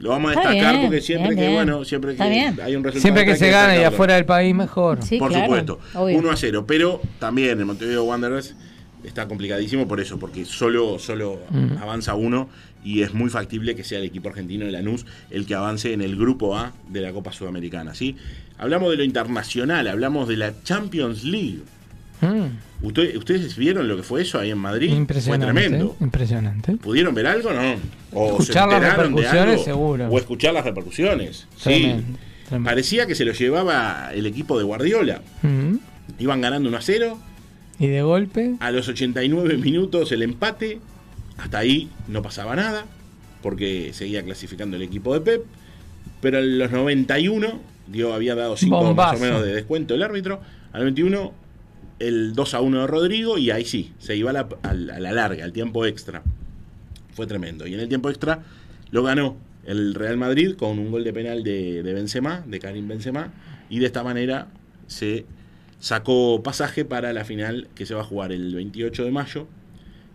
Lo vamos a Está destacar bien, porque siempre bien, que, bien. bueno, siempre que hay un resultado. Siempre que se gana y afuera del país, mejor. Sí, Por claro, supuesto. obvio. 1 a 0. Pero también el Montevideo Wanderers está complicadísimo por eso, porque solo, solo Mm. avanza uno y es muy factible que sea el equipo argentino de Lanús el que avance en el grupo A de la Copa Sudamericana. ¿sí? Hablamos de lo internacional, hablamos de la Champions League. Mm, Usted- ¿Ustedes vieron lo que fue eso ahí en Madrid? impresionante. Fue tremendo. Impresionante. ¿Pudieron ver algo no? ¿O Escuchar las enteraron de repercusiones, algo? seguro. O escuchar las repercusiones. Sí. Tremendo, Parecía que se lo llevaba el equipo de Guardiola. Mm, Iban ganando 1 a 0. Y de golpe. A los 89 minutos el empate. Hasta ahí no pasaba nada. Porque seguía clasificando el equipo de Pep. Pero a los 91, dio, había dado 5 más o menos de descuento el árbitro. Al 91, el 2 a 1 de Rodrigo. Y ahí sí, se iba a la, larga, al tiempo extra. Fue tremendo. Y en el tiempo extra lo ganó el Real Madrid con un gol de penal de, de Benzema, de Karim Benzema. Y de esta manera se sacó pasaje para la final que se va a jugar el 28 de mayo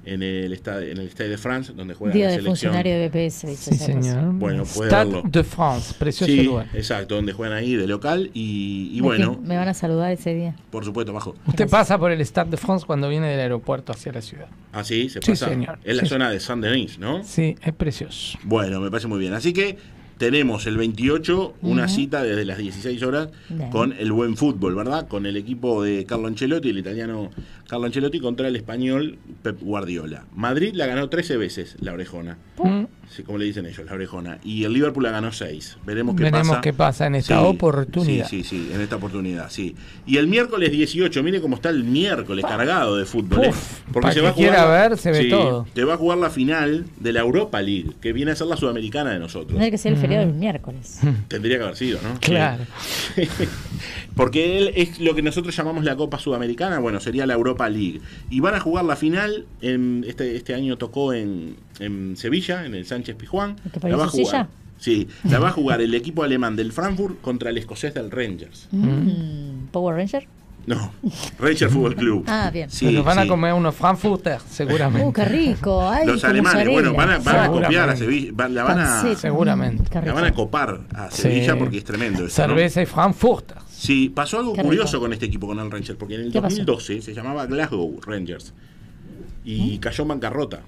en el estadio, en el Stade de France, donde juega Día la de selección. funcionario de BPS. ¿viste? Sí, señor. Bueno, puede Stade verlo. de France, precioso Sí, lugar. exacto, donde juegan ahí de local y, bueno, Me van a saludar ese día. por supuesto, bajo. Usted pasa por el Stade de France cuando viene del aeropuerto hacia la ciudad. Ah, sí, se Sí, pasa. señor. Es la Sí, zona de Saint-Denis, ¿no? Sí, es precioso. Bueno, me parece muy bien. Así que tenemos el 28, una cita desde las 16 horas Bien. con el buen fútbol, ¿verdad? Con el equipo de Carlo Ancelotti, el italiano Carlo Ancelotti contra el español Pep Guardiola. Madrid la ganó 13 veces, la orejona. Mm. Sí, como le dicen ellos, la orejona. Y el Liverpool la ganó 6. Veremos qué Veremos pasa. qué pasa en esta oportunidad. Sí, sí, sí, en esta oportunidad, sí. Y el miércoles 18, mire cómo está el miércoles cargado de fútbol. ¿eh? Uf, para que quiera ver, se ve todo. Te va a jugar la final de la Europa League, que viene a ser la sudamericana de nosotros. Tendría que ser el feriado del miércoles. Tendría que haber sido, ¿no? Claro. <laughs> Porque él es lo que nosotros llamamos la Copa Sudamericana, bueno, sería la Europa League. Y van a jugar la final, en este, este año tocó en, en Sevilla, en el Sánchez Pizjuán. ¿Qué La va a jugar. Silla? Sí, la va a jugar el equipo alemán del Frankfurt contra el escocés del Rangers. Mm, Power Ranger. No, Rangers Fútbol Club. <laughs> Ah, bien. Sí, Pero van a comer unos Frankfurter, seguramente. Uh, qué rico. Ay, Los alemanes, bueno, van a, van a Seguramente. copiar a Sevilla, la van a. Seguramente. La van a copar a Sevilla Sí. porque es tremendo. esto, ¿no? Cerveza y Frankfurter. Sí, pasó algo Qué curioso rico. con este equipo, con el Rangers, porque en el ¿Qué pasó? 2012 se llamaba Glasgow Rangers ¿Mm? y cayó en bancarrota.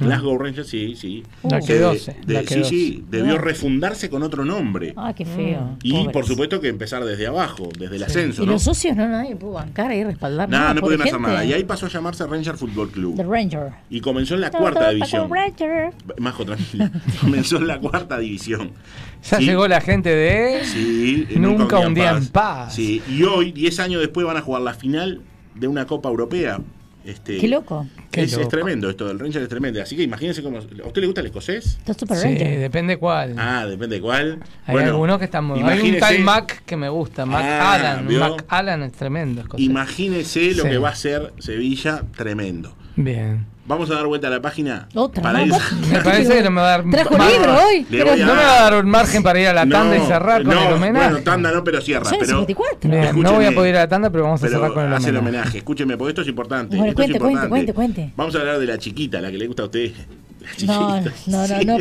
Glasgow Rangers, sí, sí. La Que que de- 12, de- la que sí, 12. sí, debió refundarse con otro nombre. Ah, qué feo. y Pobres. por supuesto que empezar desde abajo, desde el ascenso, Y ¿no? los socios no nadie pudo bancar y respaldar Nada, nada. no pudieron hacer nada. Y ahí pasó a llamarse Ranger Football Club. The Ranger. Y comenzó en la cuarta división. Ranger. Majo, tranquila. <laughs> comenzó en la cuarta división. Ya Sí. llegó la gente de. Sí, Nunca un día en paz. Sí, y hoy, 10 años después, van a jugar la final de una Copa Europea. Este, Qué loco. Qué es, tremendo esto del Ranger, es tremendo. Así que imagínense cómo. ¿A usted le gusta el escocés? Está Super Sí, Ranger. depende cuál. Ah, depende de cuál. Hay Bueno, algunos que están muy. Hay un tal Mac que me gusta, Mac Ah, Allen. ¿vio? Mac Allen es tremendo. es cosa- Imagínese lo Sí. que va a ser Sevilla, tremendo. Bien. Vamos a dar vuelta a la página. Otra, para ¿no? ir- <laughs> Me parece que no me va a dar. Trajo mar- libro hoy. Pero- a- No me va a dar un margen para ir a la tanda y No, cerrar con no, el homenaje. Bueno, tanda no, pero cierra. Pero, 54. Bien, no voy a poder ir a la tanda, pero vamos a pero cerrar con el hace el homenaje. homenaje. Escúcheme, porque esto es importante. Bueno, esto cuente, es cuente, importante. cuente, cuente. Vamos a hablar de la chiquita, la que le gusta a usted. <laughs> La No, chiquita. no, no, Sí. no.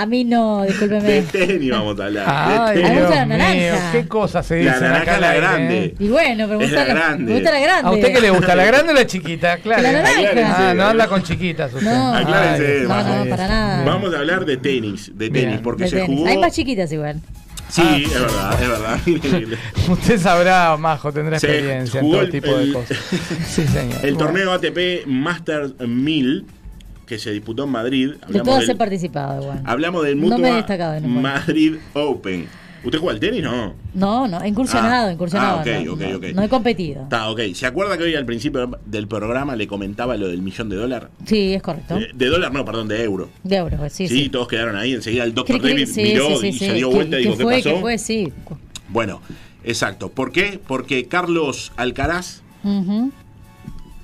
A mí no, De discúlpeme. tenis vamos a hablar. Ay, de me tenis. gusta la mío, qué cosas se La dicen acá naranja la grande. ¿eh? Y bueno, pero me gusta la la, grande. me gusta la grande. ¿A usted qué le gusta? ¿La grande o la chiquita? Claro. La naranja. Aclárense. Ah, no anda con chiquitas usted. No. Aclárense, Ay, No, para nada. Vamos a hablar de tenis, de tenis, Bien. porque De se tenis. jugó. Hay más chiquitas igual. Sí, es verdad, es verdad. <laughs> Usted sabrá, Majo, tendrá Se experiencia en todo el- tipo de el- cosas. Sí, señor. El Bueno. torneo ATP Masters 1000 que se disputó en Madrid. De Hablamos todas del, he participado igual. hablamos del Mutua. Madrid Open. ¿Usted juega al tenis? No. No, no, he incursionado, Ah, incursionado. ah, ok, no, ok, no, ok. no he competido. Está, ok. ¿Se acuerda que hoy al principio del programa le comentaba lo del millón de dólar? Sí, es correcto. Eh, de dólar, no, perdón, de euro. De euros, pues, sí, Sí, sí. todos quedaron ahí. Enseguida el doctor David sí, miró sí, y se dio ¿Qué- vuelta y dijo, ¿qué ¿qué fue? pasó? ¿Qué fue? Sí. Bueno, exacto. ¿Por qué? Porque Carlos Alcaraz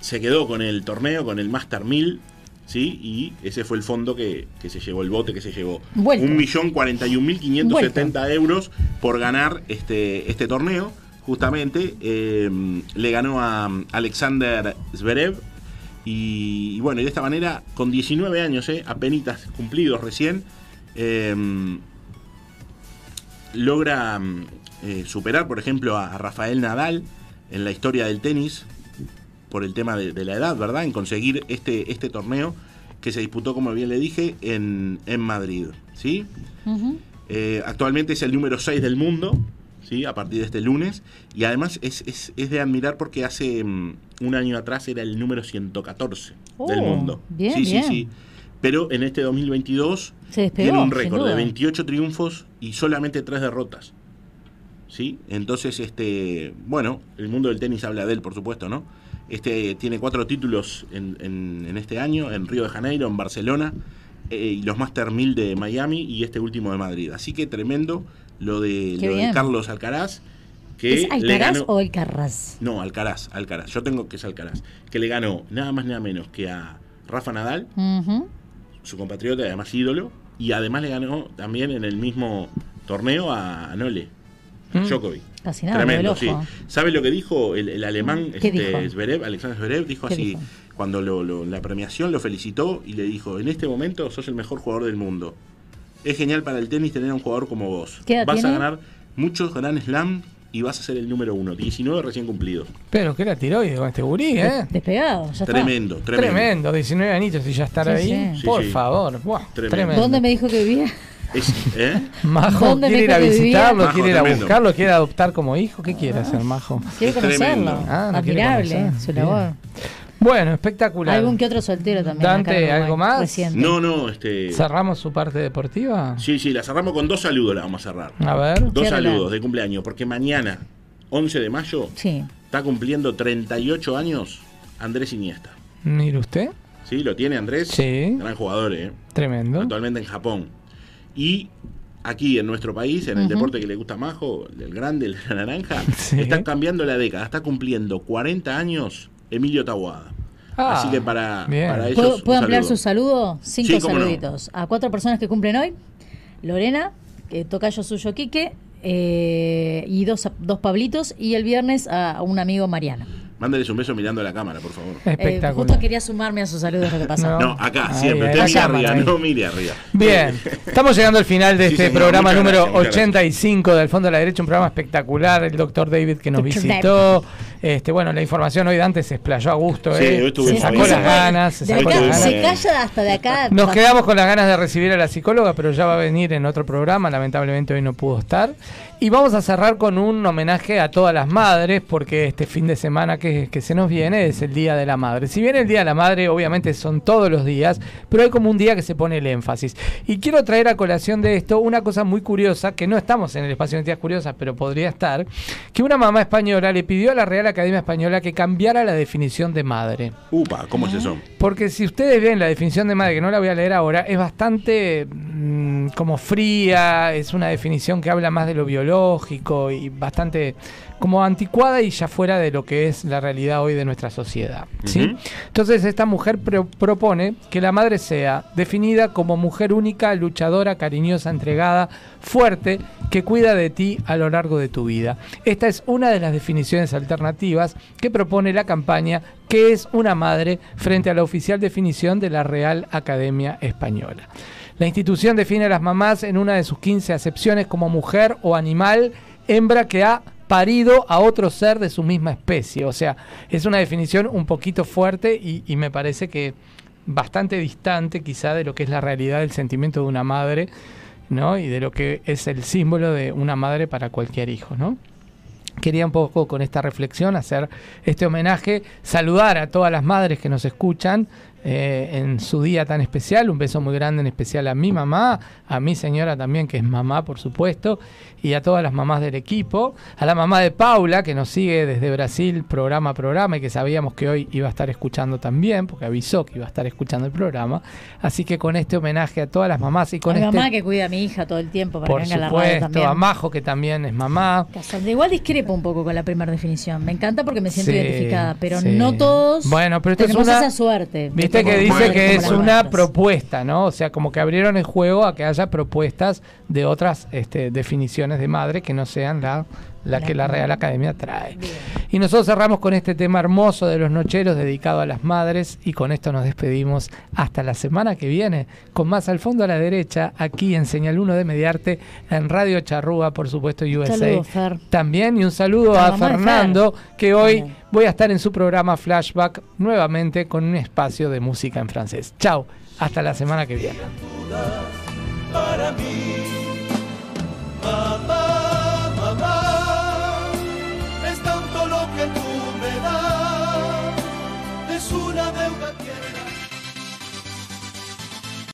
se quedó con el torneo, con el Master 1000, ¿sí? Y ese fue el fondo que, que se llevó, el bote que se llevó. Un millón cuarenta y un mil quinientos setenta euros por ganar este, este torneo. Justamente eh, le ganó a Alexander Zverev. Y, y bueno, y de esta manera, con 19 años, eh, apenitas cumplidos recién, eh, logra mm, eh, superar, por ejemplo, a Rafael Nadal en la historia del tenis por el tema de, de la edad, ¿verdad? En conseguir este, este torneo que se disputó, como bien le dije, en, en Madrid, ¿sí? Eh, actualmente es el número 6 del mundo, ¿sí? A partir de este lunes. Y además es, es- es de admirar porque hace mm, un año atrás era el número 114 del Oh, mundo. bien, sí, bien. sí, sí. Pero en este 2022 Se despegó, tiene un récord de duda. 28 triunfos y solamente 3 derrotas. ¿Sí? Entonces, este, bueno, el mundo del tenis habla de él, por supuesto, ¿no? Este tiene cuatro títulos en, en- en este año, en Río de Janeiro, en Barcelona, eh, y los Master 1000 de Miami y este último de Madrid. Así que tremendo lo de, lo de. Carlos Alcaraz, que ¿Es le Alcaraz ganó... o Alcaraz? No, Alcaraz, Alcaraz. Yo tengo que es Alcaraz. Que le ganó nada más nada menos que a Rafa Nadal, Ujú. su compatriota y además ídolo, y además le ganó también en el mismo torneo a Nole, Mm. Djokovic. Casi nada, Tremendo, sí. ¿Sabe lo que dijo el, el alemán ¿Qué este, dijo? Zverev, Alexander Zverev? Dijo ¿Qué así, dijo? cuando lo, lo- la premiación lo felicitó y le dijo, en este momento sos el mejor jugador del mundo. Es genial para el tenis tener a un jugador como vos. ¿Qué edad Vas tiene? a ganar muchos Grand Slam y vas a ser el número uno. 19 recién cumplidos. Pero que la tiroide con este gurí, ¿eh? Despegado, ya está. Tremendo, tremendo. Tremendo, 19 añitos y ya estar Sí, ahí. sí. Por Sí, sí. favor. Buah, Tremendo. tremendo. ¿Dónde me dijo que vivía? Es- ¿eh? Majo ¿Dónde quiere ir a visitarlo, Majo, quiere ir a tremendo. buscarlo, quiere adoptar como hijo. ¿Qué quiere hacer, Majo? Quiere Es conocerlo. tremendo. Ah, quiere Admirable conocer. su Bien. labor. Bueno, espectacular. Algún que otro soltero también. Dante, ¿algo más? Reciente. No, no, este... ¿Cerramos su parte deportiva? Sí, sí, la cerramos con dos saludos, la vamos a cerrar. A ver. Dos saludos de cumpleaños, porque mañana, 11 de mayo, Sí. está cumpliendo 38 años Andrés Iniesta. Mire usted. ¿Sí? ¿Lo tiene Andrés? Sí. Gran jugador, ¿eh? Tremendo. Actualmente en Japón. Y aquí en nuestro país, en el deporte que le gusta a Majo, el grande, el de la naranja, <laughs> Sí. está cambiando la década. Está cumpliendo 40 años Emilio Tawada. Ah, Así que para, bien. para ellos. ¿Puedo, un puedo ampliar saludo. su saludo? Cinco Sí, no. saluditos. A cuatro personas que cumplen hoy. Lorena, que toca yo suyo Quique, eh, y dos, dos Pablitos, y el viernes a un amigo Mariano. Mándales un beso mirando a la cámara, por favor. Eh, Espectacular. justo quería sumarme a sus saludos lo que pasa. No, acá, Ahí, siempre. ahí, Usted arriba, ahí. no mire arriba. Bien, <laughs> estamos llegando al final de Sí, este señor, programa número gracias, muchas 85 del Fondo de la Derecha, un programa espectacular, el doctor David que nos visitó. Este, bueno, la información hoy Dante se explayó a gusto, Sí, ¿eh? se sacó bien. las ganas, se De sacó acá, las se ganas. calla hasta de acá. Nos quedamos con las ganas de recibir a la psicóloga, pero ya va a venir en otro programa, lamentablemente hoy no pudo estar. Y vamos a cerrar con un homenaje a todas las madres, porque este fin de semana que, que se nos viene es el Día de la Madre. Si bien el Día de la Madre obviamente son todos los días, pero hay como un día que se pone el énfasis. Y quiero traer a colación de esto una cosa muy curiosa, que no estamos en el espacio de noticias curiosas, pero podría estar, que una mamá española le pidió a la Real Academia Española que cambiara la definición de madre. Upa, ¿cómo es eso? Porque si ustedes ven la definición de madre, que no la voy a leer ahora, es bastante mm, como fría, es una definición que habla más de lo biológico y bastante como anticuada y ya fuera de lo que es la realidad hoy de nuestra sociedad. ¿sí? Entonces esta mujer pro- propone que la madre sea definida como mujer única, luchadora, cariñosa, entregada, fuerte, que cuida de ti a lo largo de tu vida. Esta es una de las definiciones alternativas que propone la campaña que es una madre frente a la oficial definición de la Real Academia Española. La institución define a las mamás en una de sus 15 acepciones como mujer o animal, hembra que ha parido a otro ser de su misma especie. O sea, es una definición un poquito fuerte y, y me parece que bastante distante quizá de lo que es la realidad del sentimiento de una madre, ¿no? Y de lo que es el símbolo de una madre para cualquier hijo, ¿no? Quería un poco con esta reflexión hacer este homenaje, saludar a todas las madres que nos escuchan eh, en su día tan especial. Un beso muy grande en especial a mi mamá, a mi señora también, que es mamá, por supuesto, y a todas las mamás del equipo. A la mamá de Paula, que nos sigue desde Brasil programa a programa y que sabíamos que hoy iba a estar escuchando también, porque avisó que iba a estar escuchando el programa. Así que con este homenaje a todas las mamás y con a mi este... mamá que cuida a mi hija todo el tiempo para por que venga a la supuesto, también. a Majo, que también es mamá. Igual discrepo un poco con la primera definición. Me encanta porque me siento Sí, identificada, pero sí. no todos Bueno, pero esto es tenemos una- esa suerte. de Viste que dice que es una propuesta, ¿no? O sea, como que abrieron el juego a que haya propuestas de otras este, definiciones de madre que no sean la la que la Real Academia trae. Y nosotros cerramos con este tema hermoso de los nocheros dedicado a las madres y con esto nos despedimos hasta la semana que viene con más al fondo a la derecha aquí en Señal 1 de Mediarte en Radio Charrúa, por supuesto USA. Saludos, Fer. También y un saludo a Fernando que hoy voy a estar en su programa Flashback nuevamente con un espacio de música en francés. Chao, hasta la semana que viene. para mí.